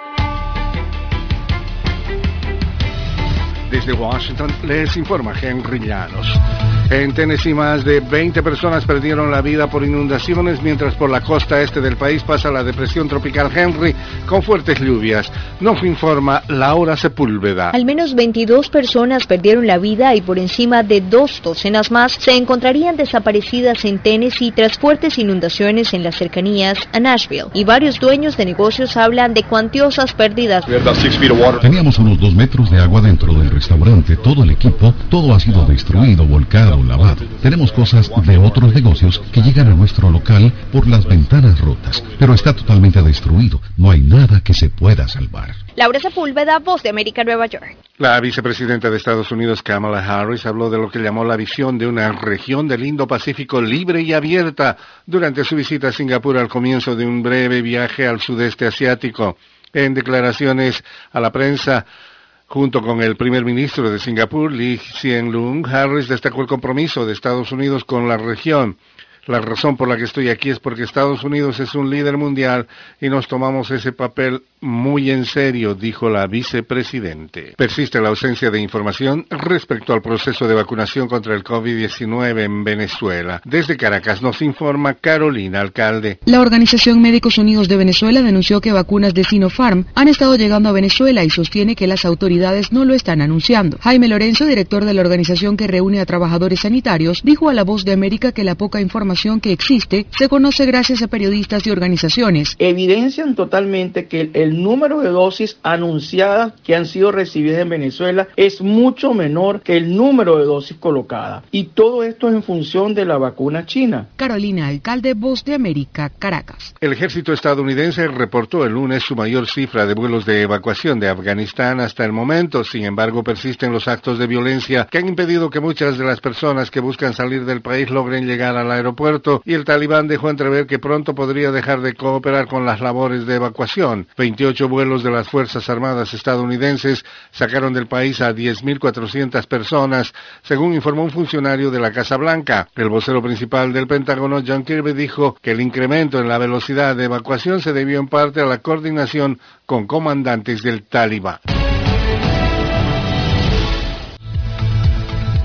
Desde Washington les informa Henry Llanos. En Tennessee más de 20 personas perdieron la vida por inundaciones mientras por la costa este del país pasa la depresión tropical Henry con fuertes lluvias. Nos informa Laura Sepúlveda. Al menos 22 personas perdieron la vida y por encima de dos docenas más se encontrarían desaparecidas en Tennessee tras fuertes inundaciones en las cercanías a Nashville. Y varios dueños de negocios hablan de cuantiosas pérdidas. Teníamos unos dos metros de agua dentro del restaurante, todo el equipo, todo ha sido destruido, volcado lavado. Tenemos cosas de otros negocios que llegan a nuestro local por las ventanas rotas, pero está totalmente destruido. No hay nada que se pueda salvar. Laura Sepúlveda, Voz de América, Nueva York. La vicepresidenta de Estados Unidos, Kamala Harris, habló de lo que llamó la visión de una región del Indo-Pacífico libre y abierta durante su visita a Singapur al comienzo de un breve viaje al sudeste asiático. En declaraciones a la prensa, Junto con el primer ministro de Singapur, Lee Hsien Loong, Harris destacó el compromiso de Estados Unidos con la región. La razón por la que estoy aquí es porque Estados Unidos es un líder mundial y nos tomamos ese papel muy en serio, dijo la vicepresidente. Persiste la ausencia de información respecto al proceso de vacunación contra el COVID-19 en Venezuela. Desde Caracas nos informa Carolina Alcalde. La Organización Médicos Unidos de Venezuela denunció que vacunas de Sinopharm han estado llegando a Venezuela y sostiene que las autoridades no lo están anunciando. Jaime Lorenzo, director de la organización que reúne a trabajadores sanitarios, dijo a La Voz de América que la poca información que existe se conoce gracias a periodistas y organizaciones. Evidencian totalmente que el, el número de dosis anunciadas que han sido recibidas en Venezuela es mucho menor que el número de dosis colocadas. Y todo esto es en función de la vacuna china. Carolina Alcalde, Voz de América, Caracas. El ejército estadounidense reportó el lunes su mayor cifra de vuelos de evacuación de Afganistán hasta el momento. Sin embargo, persisten los actos de violencia que han impedido que muchas de las personas que buscan salir del país logren llegar al aeropuerto y el talibán dejó entrever que pronto podría dejar de cooperar con las labores de evacuación. 28 vuelos de las Fuerzas Armadas estadounidenses sacaron del país a 10.400 personas, según informó un funcionario de la Casa Blanca. El vocero principal del Pentágono, John Kirby, dijo que el incremento en la velocidad de evacuación se debió en parte a la coordinación con comandantes del Talibán.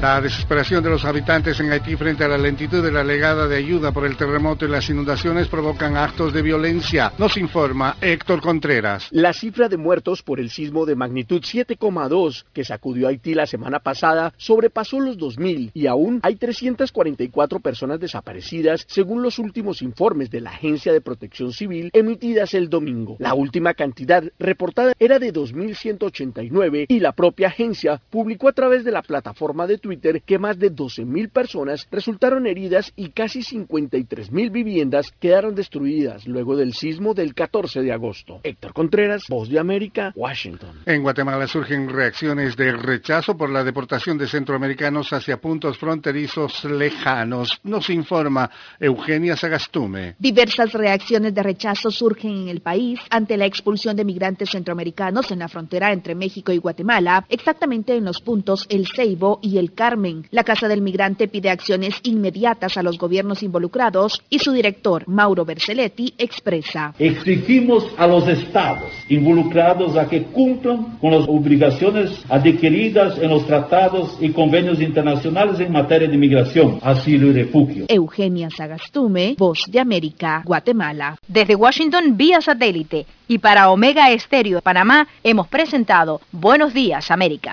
La desesperación de los habitantes en Haití frente a la lentitud de la legada de ayuda por el terremoto y las inundaciones provocan actos de violencia. Nos informa Héctor Contreras. La cifra de muertos por el sismo de magnitud 7,2 que sacudió Haití la semana pasada sobrepasó los 2.000 y aún hay 344 personas desaparecidas según los últimos informes de la Agencia de Protección Civil emitidas el domingo. La última cantidad reportada era de 2.189 y la propia agencia publicó a través de la plataforma de Twitter que más de 12.000 personas resultaron heridas y casi 53.000 viviendas quedaron destruidas luego del sismo del 14 de agosto. Héctor Contreras, Voz de América, Washington. En Guatemala surgen reacciones de rechazo por la deportación de centroamericanos hacia puntos fronterizos lejanos. Nos informa Eugenia Sagastume. Diversas reacciones de rechazo surgen en el país ante la expulsión de migrantes centroamericanos en la frontera entre México y Guatemala, exactamente en los puntos El Ceibo y El Carmen. La Casa del Migrante pide acciones inmediatas a los gobiernos involucrados y su director, Mauro Berceletti, expresa. Exigimos a los estados involucrados a que cumplan con las obligaciones adquiridas en los tratados y convenios internacionales en materia de migración, asilo y refugio. Eugenia Sagastume, Voz de América, Guatemala. Desde Washington vía satélite y para Omega Estéreo de Panamá hemos presentado Buenos Días América.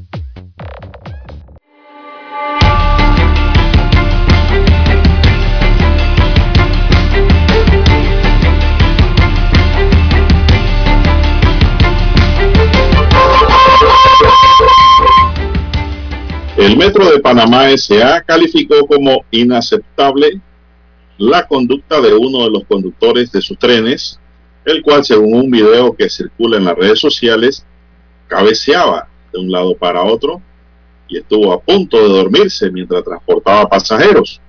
El Metro de Panamá S.A. calificó como inaceptable la conducta de uno de los conductores de sus trenes, el cual, según un video que circula en las redes sociales, cabeceaba de un lado para otro y estuvo a punto de dormirse mientras transportaba pasajeros.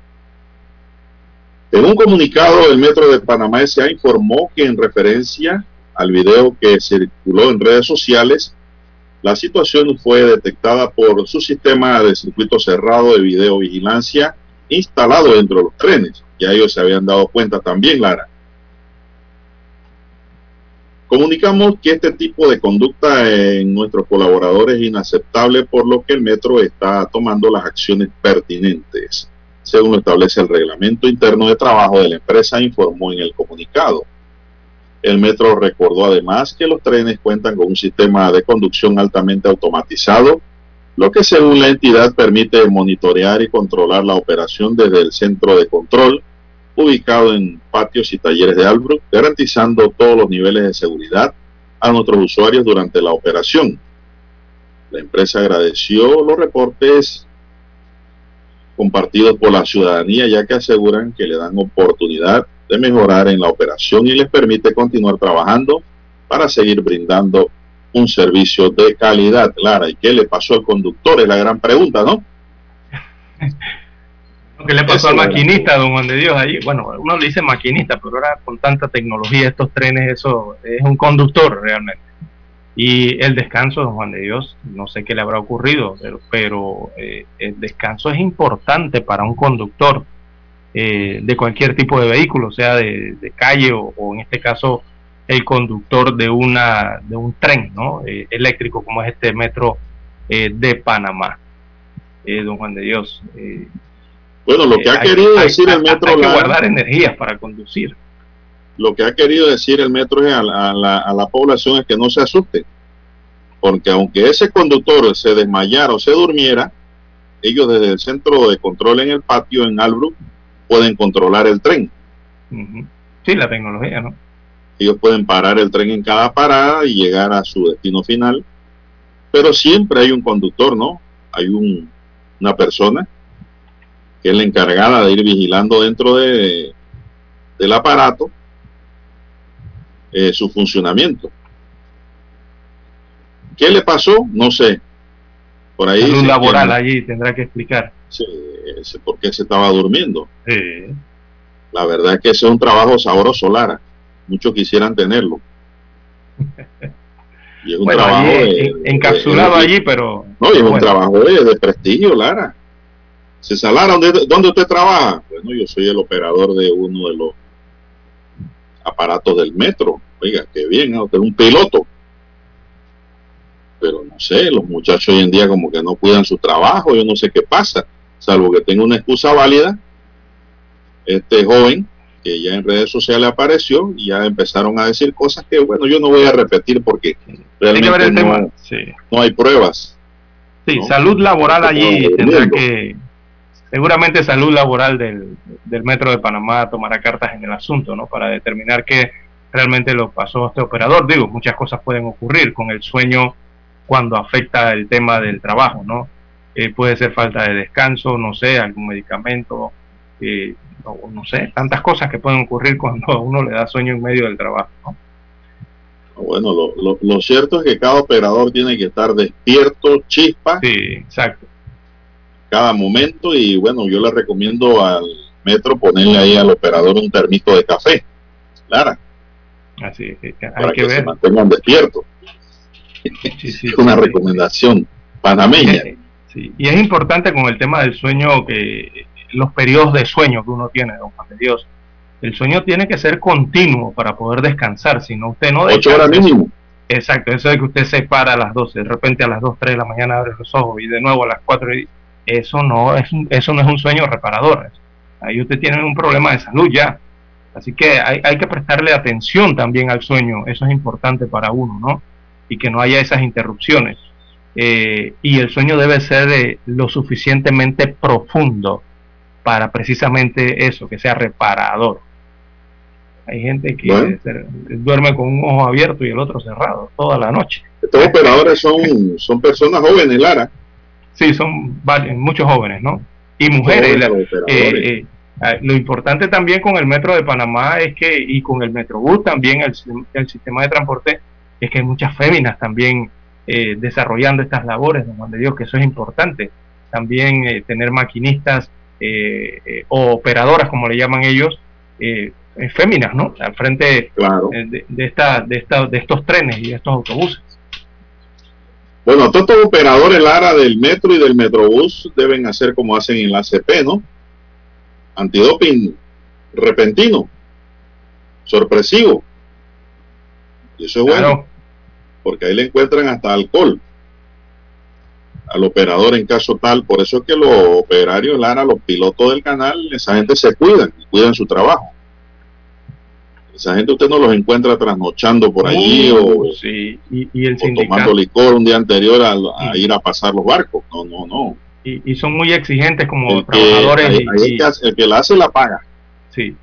En un comunicado, el Metro de Panamá S.A. informó que en referencia al video que circuló en redes sociales, la situación fue detectada por su sistema de circuito cerrado de videovigilancia instalado dentro de los trenes. Ya ellos se habían dado cuenta también, Lara. Comunicamos que este tipo de conducta en nuestros colaboradores es inaceptable, por lo que el metro está tomando las acciones pertinentes, según lo establece el reglamento interno de trabajo de la empresa, informó en el comunicado. El metro recordó además que los trenes cuentan con un sistema de conducción altamente automatizado, lo que según la entidad permite monitorear y controlar la operación desde el centro de control, ubicado en patios y talleres de Albrook, garantizando todos los niveles de seguridad a nuestros usuarios durante la operación. La empresa agradeció los reportes compartidos por la ciudadanía, ya que aseguran que le dan oportunidad de mejorar en la operación y les permite continuar trabajando para seguir brindando un servicio de calidad, Clara. ¿Y qué le pasó al conductor? Es la gran pregunta, ¿no? ¿Qué le pasó Eso, al maquinista, don Juan de Dios? Allí, bueno, uno le dice maquinista, pero ahora con tanta tecnología, estos trenes, eso es un conductor realmente. Y el descanso, don Juan de Dios, no sé qué le habrá ocurrido, pero, pero, eh, el descanso es importante para un conductor eh, de cualquier tipo de vehículo, sea de, de calle o, o en este caso el conductor de una de un tren ¿no? Eh, eléctrico como es este metro eh, de Panamá. Eh, don Juan de Dios. eh, Bueno, lo que ha hay- querido hay- decir el metro hay que guardar energías para conducir. lo que ha querido decir el metro es a la, a la- a la población es que no se asuste, porque aunque ese conductor se desmayara o se durmiera, ellos desde el centro de control en el patio en Albrook pueden controlar el tren. Sí, la tecnología, ¿no? Ellos pueden parar el tren en cada parada y llegar a su destino final, pero siempre hay un conductor, ¿no? Hay un- una persona que es la encargada de ir vigilando dentro de, del aparato eh, su funcionamiento. ¿Qué le pasó? No sé. Por ahí Salud laboral allí tendrá que explicar. Sí, por qué se estaba durmiendo. Sí. La verdad es que ese es un trabajo sabroso, Lara. Muchos quisieran tenerlo. Y es un Bueno, trabajo allí, de- encapsulado de- de- allí, pero No, y es un trabajo de, de prestigio, Lara. César Lara, ¿dónde, ¿dónde usted trabaja? Bueno, yo soy el operador de uno de los aparatos del metro. Oiga, qué bien, ¿no? usted es un piloto. Pero no sé, los muchachos hoy en día como que no cuidan su trabajo, yo no sé qué pasa, salvo que tenga una excusa válida. Este joven que ya en redes sociales apareció y ya empezaron a decir cosas que, bueno, yo no voy a repetir porque realmente no. Sí. no hay pruebas. Sí, ¿no? salud laboral allí tendrá que, seguramente salud laboral del, del Metro de Panamá tomará cartas en el asunto, ¿no? Para determinar qué realmente lo pasó a este operador. Digo, muchas cosas pueden ocurrir con el sueño cuando afecta el tema del trabajo, ¿no? Eh, puede ser falta de descanso, no sé, algún medicamento, eh, no sé, tantas cosas que pueden ocurrir cuando a uno le da sueño en medio del trabajo, ¿no? Bueno, lo, lo, lo cierto es que cada operador tiene que estar despierto, chispa, Sí, exacto. cada momento y bueno, yo le recomiendo al metro ponerle ahí al operador un termito de café, Lara, Así es, hay para que que, se mantengan despiertos. Sí, una recomendación panameña. Y es importante con el tema del sueño que los periodos de sueño que uno tiene, don Juan de Dios. El sueño tiene que ser continuo para poder descansar, si no usted no Ocho horas mínimo. Exacto, eso de que usted se para a las 12, de repente a las 2, 3 de la mañana abre los ojos y de nuevo a las 4, y- eso no es eso no es un sueño reparador. Ahí usted tiene un problema de salud ya. Así que hay, hay que prestarle atención también al sueño, eso es importante para uno, ¿no? Y que no haya esas interrupciones. Eh, y el sueño debe ser eh, lo suficientemente profundo para precisamente eso, que sea reparador. Hay gente que Bueno. se- duerme con un ojo abierto y el otro cerrado toda la noche. Estos operadores son, son personas jóvenes, Lara. Sí, son varios, muchos jóvenes, ¿no? Y mujeres. la- eh, eh, ah, lo importante también con el metro de Panamá es que, y con el Metrobús también, el, el sistema de transporte, es que hay muchas féminas también eh, desarrollando estas labores, don Juan de Dios, que eso es importante. También eh, tener maquinistas eh, o operadoras, como le llaman ellos, féminas, ¿no? Al frente Claro. de, de, esta, de, esta, de estos trenes y de estos autobuses. Bueno, todos estos operadores, Lara, del metro y del metrobús deben hacer como hacen en la ACP, ¿no? Antidoping repentino, sorpresivo. Y eso es bueno. Porque ahí le encuentran hasta alcohol al operador en caso tal. Por eso es que los operarios, Lara, los pilotos del canal, esa gente se cuidan, cuidan su trabajo. Esa gente usted no los encuentra trasnochando por allí o, sí, y, y el o tomando licor un día anterior a, a ir a pasar los barcos. No, no, no. y, y son muy exigentes como El que, trabajadores ahí- y- que el que la hace la paga. sí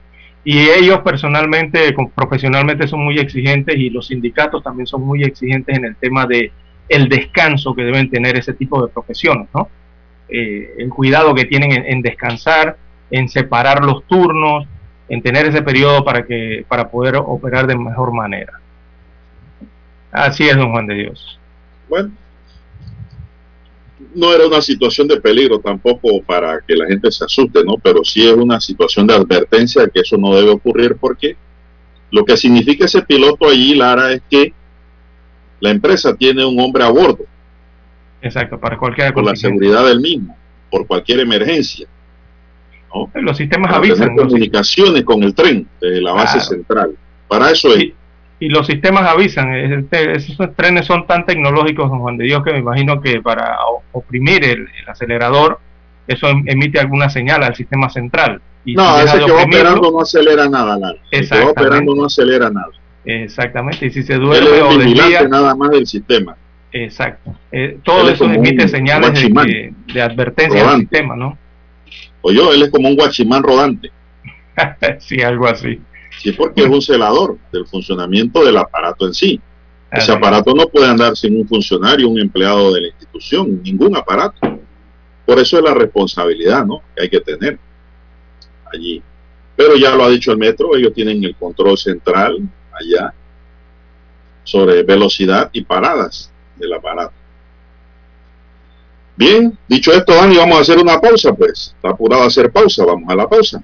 y ellos personalmente profesionalmente son muy exigentes y los sindicatos también son muy exigentes en el tema de el descanso que deben tener ese tipo de profesiones no Eh, el cuidado que tienen en, en descansar en separar los turnos en tener ese periodo para que para poder operar de mejor manera. Así es, don Juan de Dios. Bueno, no era una situación de peligro tampoco para que la gente se asuste, ¿no? Pero sí es una situación de advertencia que eso no debe ocurrir porque lo que significa ese piloto allí, Lara, es que la empresa tiene un hombre a bordo. Exacto, para cualquier Por la seguridad del mismo, por cualquier emergencia. ¿no? Los sistemas Para avisan. tener comunicaciones con el tren de la base Claro. central. Para eso es. Y los sistemas avisan, este- esos trenes son tan tecnológicos, don Juan de Dios, que me imagino que para oprimir el, el acelerador, eso em- emite alguna señal al sistema central. Y No, si ese que va operando no acelera nada, Lara. El que va operando no acelera nada. Exactamente, y si se duerme es o desvía, nada más del sistema. exacto. Eh, todo es eso emite señales de, advertencia al Rodante. sistema, ¿no? O yo, él es como un guachimán rodante. sí, algo así. Sí, porque es un celador del funcionamiento del aparato en sí. Ese aparato no puede andar sin un funcionario, un empleado de la institución, ningún aparato. Por eso es la responsabilidad, ¿no? Que hay que tener allí. Pero ya lo ha dicho el metro, ellos tienen el control central allá sobre velocidad y paradas del aparato. Bien, dicho esto, Dani, vamos a hacer una pausa, pues. Está apurado a hacer pausa, vamos a la pausa.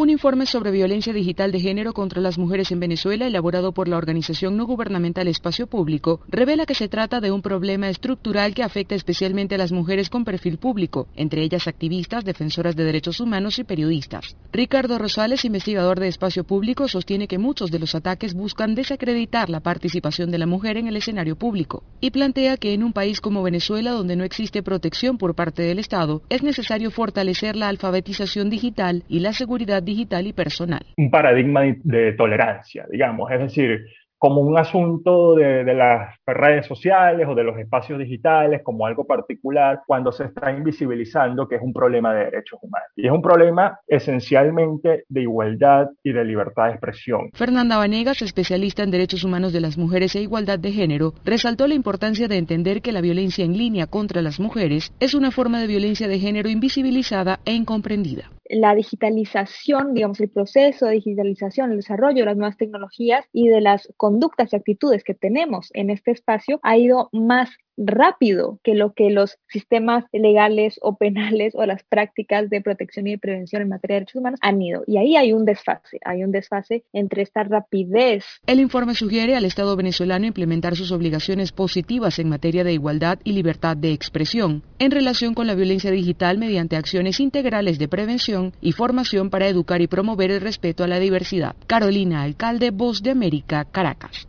Un informe sobre violencia digital de género contra las mujeres en Venezuela, elaborado por la organización no gubernamental Espacio Público, revela que se trata de un problema estructural que afecta especialmente a las mujeres con perfil público, entre ellas activistas, defensoras de derechos humanos y periodistas. Ricardo Rosales, investigador de Espacio Público, sostiene que muchos de los ataques buscan desacreditar la participación de la mujer en el escenario público y plantea que en un país como Venezuela, donde no existe protección por parte del Estado, es necesario fortalecer la alfabetización digital y la seguridad digital y personal. un paradigma de, tolerancia, digamos, es decir, como un asunto de, de las redes sociales o de los espacios digitales como algo particular cuando se está invisibilizando que es un problema de derechos humanos. Y es un problema esencialmente de igualdad y de libertad de expresión. Fernanda Vanegas, especialista en derechos humanos de las mujeres e igualdad de género, resaltó la importancia de entender que la violencia en línea contra las mujeres es una forma de violencia de género invisibilizada e incomprendida. La digitalización, digamos, el proceso de digitalización, el desarrollo de las nuevas tecnologías y de las conductas y actitudes que tenemos en este espacio ha ido más rápido que lo que los sistemas legales o penales o las prácticas de protección y de prevención en materia de derechos humanos han ido. Y ahí hay un desfase, hay un desfase entre esta rapidez El informe sugiere al Estado venezolano implementar sus obligaciones positivas en materia de igualdad y libertad de expresión en relación con la violencia digital mediante acciones integrales de prevención y formación para educar y promover el respeto a la diversidad. Carolina Alcalde, Voz de América, Caracas.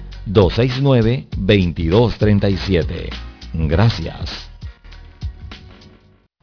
269-2237. Gracias.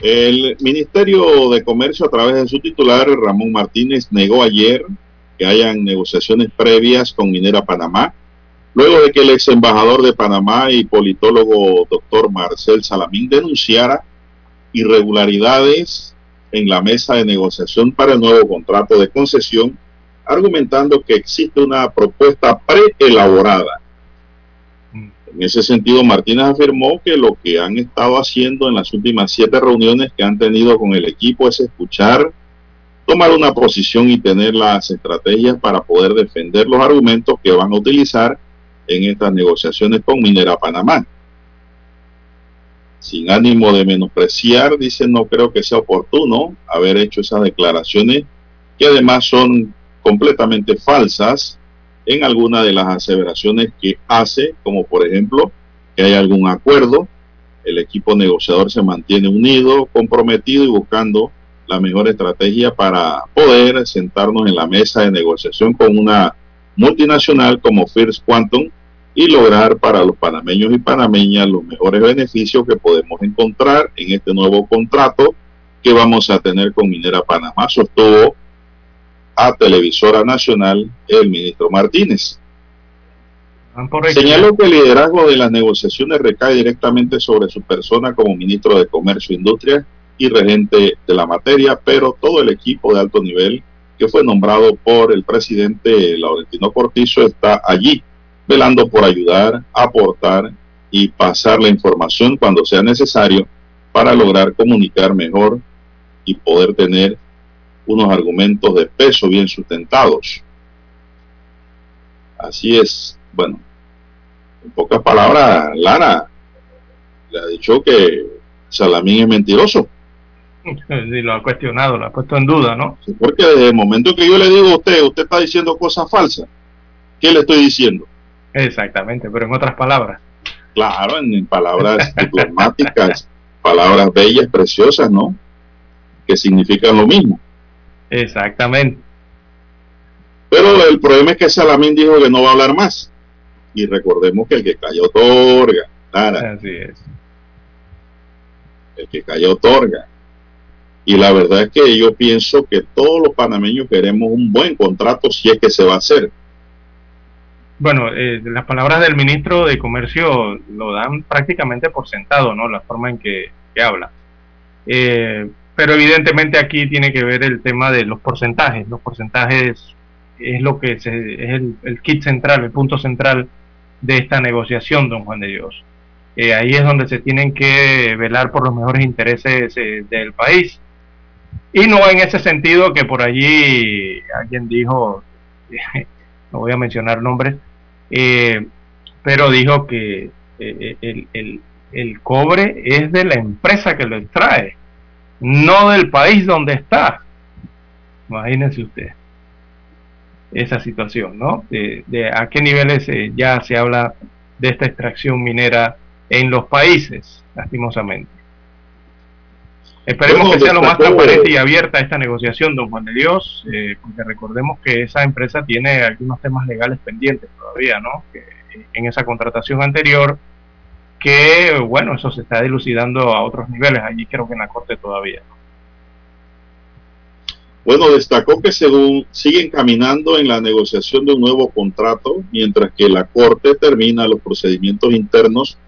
El Ministerio de Comercio, a través de su titular, Ramón Martínez, negó ayer que hayan negociaciones previas con Minera Panamá, luego de que el ex embajador de Panamá y politólogo doctor Marcel Salamín denunciara irregularidades en la mesa de negociación para el nuevo contrato de concesión, argumentando que existe una propuesta preelaborada en ese sentido, Martínez afirmó que lo que han estado haciendo en las últimas siete reuniones que han tenido con el equipo es escuchar, tomar una posición y tener las estrategias para poder defender los argumentos que van a utilizar en estas negociaciones con Minera Panamá. Sin ánimo de menospreciar, dice, no creo que sea oportuno haber hecho esas declaraciones que además son completamente falsas en alguna de las aseveraciones que hace, como por ejemplo que hay algún acuerdo, el equipo negociador se mantiene unido, comprometido y buscando la mejor estrategia para poder sentarnos en la mesa de negociación con una multinacional como First Quantum y lograr para los panameños y panameñas los mejores beneficios que podemos encontrar en este nuevo contrato que vamos a tener con Minera Panamá, sostuvo a Televisora Nacional el ministro Martínez. Señaló que el liderazgo de las negociaciones recae directamente sobre su persona como ministro de Comercio e Industria y regente de la materia, pero todo el equipo de alto nivel que fue nombrado por el presidente Laurentino Cortizo está allí, velando por ayudar, aportar y pasar la información cuando sea necesario para lograr comunicar mejor y poder tener unos argumentos de peso bien sustentados. Así es, bueno, en pocas palabras, Lara le ha dicho que Salamín es mentiroso. Sí, lo ha cuestionado, lo ha puesto en duda, ¿no? porque desde el momento que yo le digo a usted, usted está diciendo cosas falsas. ¿Qué le estoy diciendo? Exactamente, pero en otras palabras. Claro, en, en palabras diplomáticas, palabras bellas, preciosas, ¿no? Que significan lo mismo. Exactamente. Pero el problema es que Salamín dijo que no va a hablar más. Y recordemos que el que cayó otorga. Así es. El que cayó otorga. Y la verdad es que yo pienso que todos los panameños queremos un buen contrato si es que se va a hacer. Bueno, eh, las palabras del ministro de Comercio lo dan prácticamente por sentado, ¿no? La forma en que, que habla. Eh, pero evidentemente aquí tiene que ver el tema de los porcentajes. Los porcentajes es lo que se, es el, kit central, el punto central de esta negociación, don Juan de Dios. Eh, ahí es donde se tienen que velar por los mejores intereses eh, del país. Y no en ese sentido que por allí alguien dijo, no voy a mencionar nombres, eh, pero dijo que el, el, el cobre es de la empresa que lo extrae no del país donde está. Imagínense usted esa situación, ¿no? De, a qué niveles eh, ya se habla de esta extracción minera en los países, lastimosamente. Esperemos que sea lo más transparente y abierta esta negociación, don Juan de Dios, eh, porque recordemos que esa empresa tiene algunos temas legales pendientes todavía, ¿no? Que en esa contratación anterior que bueno, eso se está dilucidando a otros niveles, allí creo que en la Corte todavía. Bueno, destacó que según siguen caminando en la negociación de un nuevo contrato, mientras que la Corte termina los procedimientos internos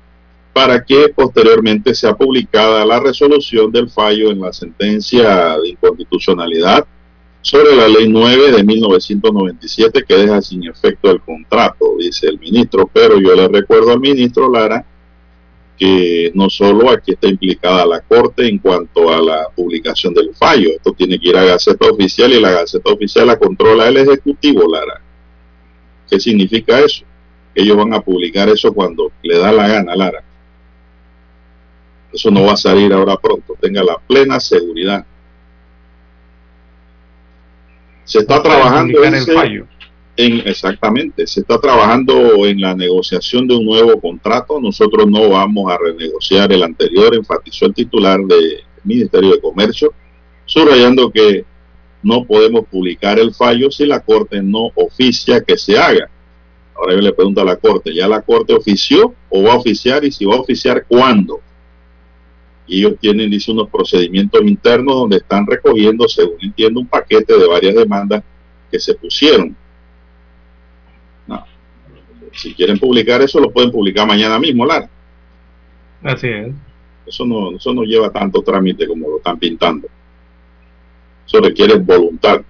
para que posteriormente sea publicada la resolución del fallo en la sentencia de inconstitucionalidad sobre la ley 9 de 1997 que deja sin efecto el contrato, dice el ministro, pero yo le recuerdo al ministro Lara que no solo aquí está implicada la Corte en cuanto a la publicación del fallo, esto tiene que ir a Gaceta Oficial y la Gaceta Oficial la controla el Ejecutivo, Lara. ¿Qué significa eso? Ellos van a publicar eso cuando le da la gana, Lara. Eso no va a salir ahora pronto, tenga la plena seguridad. Se está trabajando en, En, exactamente, se está trabajando en la negociación de un nuevo contrato. Nosotros no vamos a renegociar el anterior, enfatizó el titular del Ministerio de Comercio, subrayando que no podemos publicar el fallo si la Corte no oficia que se haga. Ahora yo le pregunto a la Corte, ¿ya la Corte ofició o va a oficiar y si va a oficiar cuándo? Y ellos tienen, dice, unos procedimientos internos donde están recogiendo, según entiendo, un paquete de varias demandas que se pusieron si quieren publicar eso, lo pueden publicar mañana mismo, Lara. Así es. Eso no, eso no lleva tanto trámite como lo están pintando. Eso requiere voluntad.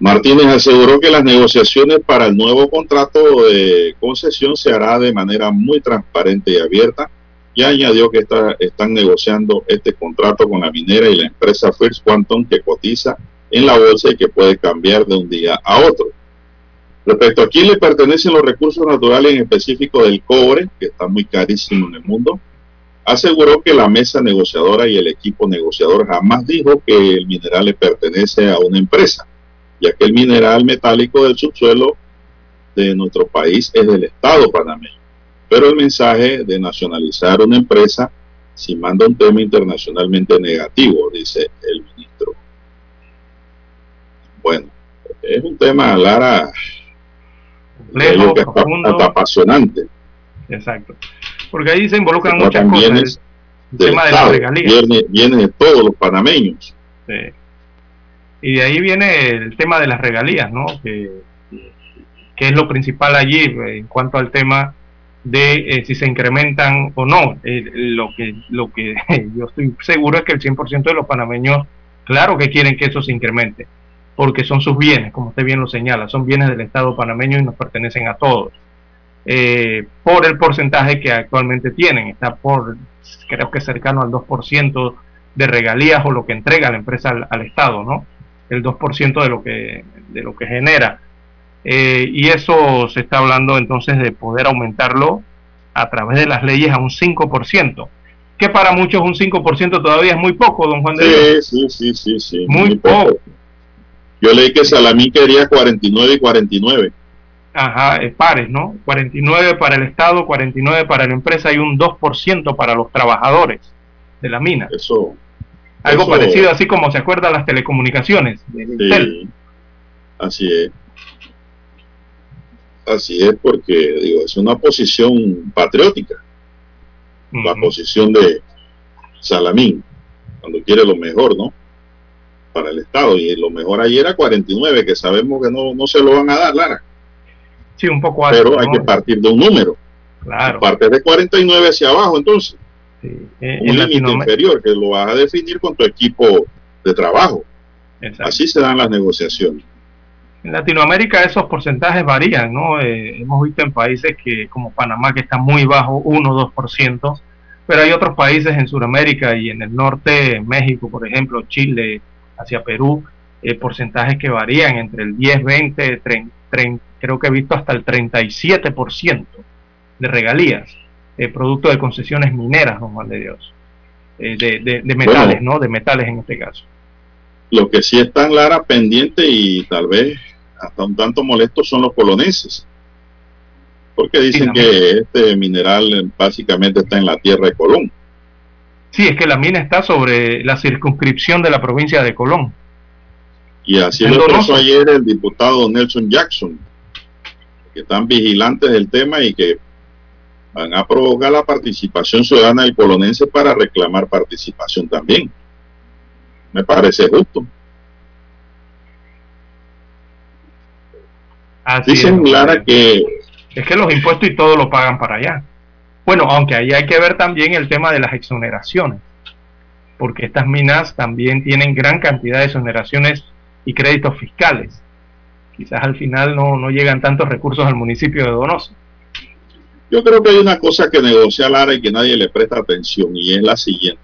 Martínez aseguró que las negociaciones para el nuevo contrato de concesión se hará de manera muy transparente y abierta y añadió que está, están negociando este contrato con la minera y la empresa First Quantum que cotiza en la bolsa y que puede cambiar de un día a otro. Respecto a quién le pertenecen los recursos naturales, en específico del cobre, que está muy carísimo en el mundo, aseguró que la mesa negociadora y el equipo negociador jamás dijo que el mineral le pertenece a una empresa, ya que el mineral metálico del subsuelo de nuestro país es del Estado panameño. Pero el mensaje de nacionalizar una empresa si manda un tema internacionalmente negativo, dice el ministro. Bueno, es un tema, Lara, complejo, que está, profundo. apasionante. Exacto. Porque ahí se involucran Se muchas cosas. bienes El del tema de las regalías. viene, viene de todos los panameños. Sí. Y de ahí viene el tema de las regalías, ¿no? Que, que es lo principal allí eh, en cuanto al tema de eh, si se incrementan o no. Eh, lo que lo que yo estoy seguro es que el 100% de los panameños, claro que quieren que eso se incremente, porque son sus bienes, como usted bien lo señala, son bienes del Estado panameño y nos pertenecen a todos. Eh, por el porcentaje que actualmente tienen, está por creo que cercano al 2% de regalías o lo que entrega la empresa al, al Estado, ¿no? El 2% de lo que de lo que genera. Eh, y eso se está hablando entonces de poder aumentarlo a través de las leyes a un 5%, que para muchos un 5% todavía es muy poco, don Juan de Dios. Sí, sí, sí, sí, sí. Muy poco. Yo leí que Salamín quería 49 y 49. Ajá, pares, ¿no? 49 para el Estado, 49 para la empresa y un 2% para los trabajadores de la mina. Eso. Algo eso- parecido así como se acuerdan las telecomunicaciones. Sí, así es. Así es porque, digo, es una posición patriótica. La posición de Salamín, cuando quiere lo mejor, ¿no? Para el Estado. Y lo mejor ayer era 49, que sabemos que no, no se lo van a dar, Lara. Sí, un poco alto, Pero hay que partir de un número. Claro. Parte de 49 hacia abajo, entonces. Eh, un en límite inferior que lo vas a definir con tu equipo de trabajo. Así se dan las negociaciones. En Latinoamérica esos porcentajes varían, ¿no? Eh, hemos visto en países que como Panamá que está muy bajo, 1 o 2%, pero hay otros países en Sudamérica y en el norte, México, por ejemplo, Chile, hacia Perú, eh, porcentajes que varían entre el 10, 20, 30, 30, creo que he visto hasta el 37% de regalías, eh, producto de concesiones mineras, don Juan de Dios, eh, de, de- de metales, Bueno. ¿no? De metales en este caso. Lo que sí están Lara pendiente y tal vez hasta un tanto molesto son los poloneses. Porque dicen que este mineral básicamente está en la tierra de Colón. Sí, es que la mina está sobre la circunscripción de la provincia de Colón. Y así lo expresó ayer el diputado Nelson Jackson, que están vigilantes del tema y que van a provocar la participación ciudadana del polonense para reclamar participación también. Me parece justo. Así Dicen es, Lara que es que los impuestos y todo lo pagan para allá. Bueno, aunque ahí hay que ver también el tema de las exoneraciones, porque estas minas también tienen gran cantidad de exoneraciones y créditos fiscales. Quizás al final no, no llegan tantos recursos al municipio de Donoso. Yo creo que hay una cosa que negocia Lara y que nadie le presta atención y es la siguiente.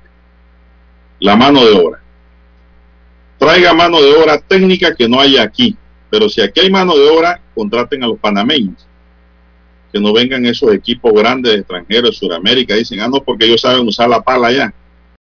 La mano de obra. Traiga mano de obra técnica que no hay aquí. Pero si aquí hay mano de obra, contraten a los panameños. Que no vengan esos equipos grandes de extranjeros de Sudamérica. Dicen, ah, no, porque ellos saben usar la pala allá.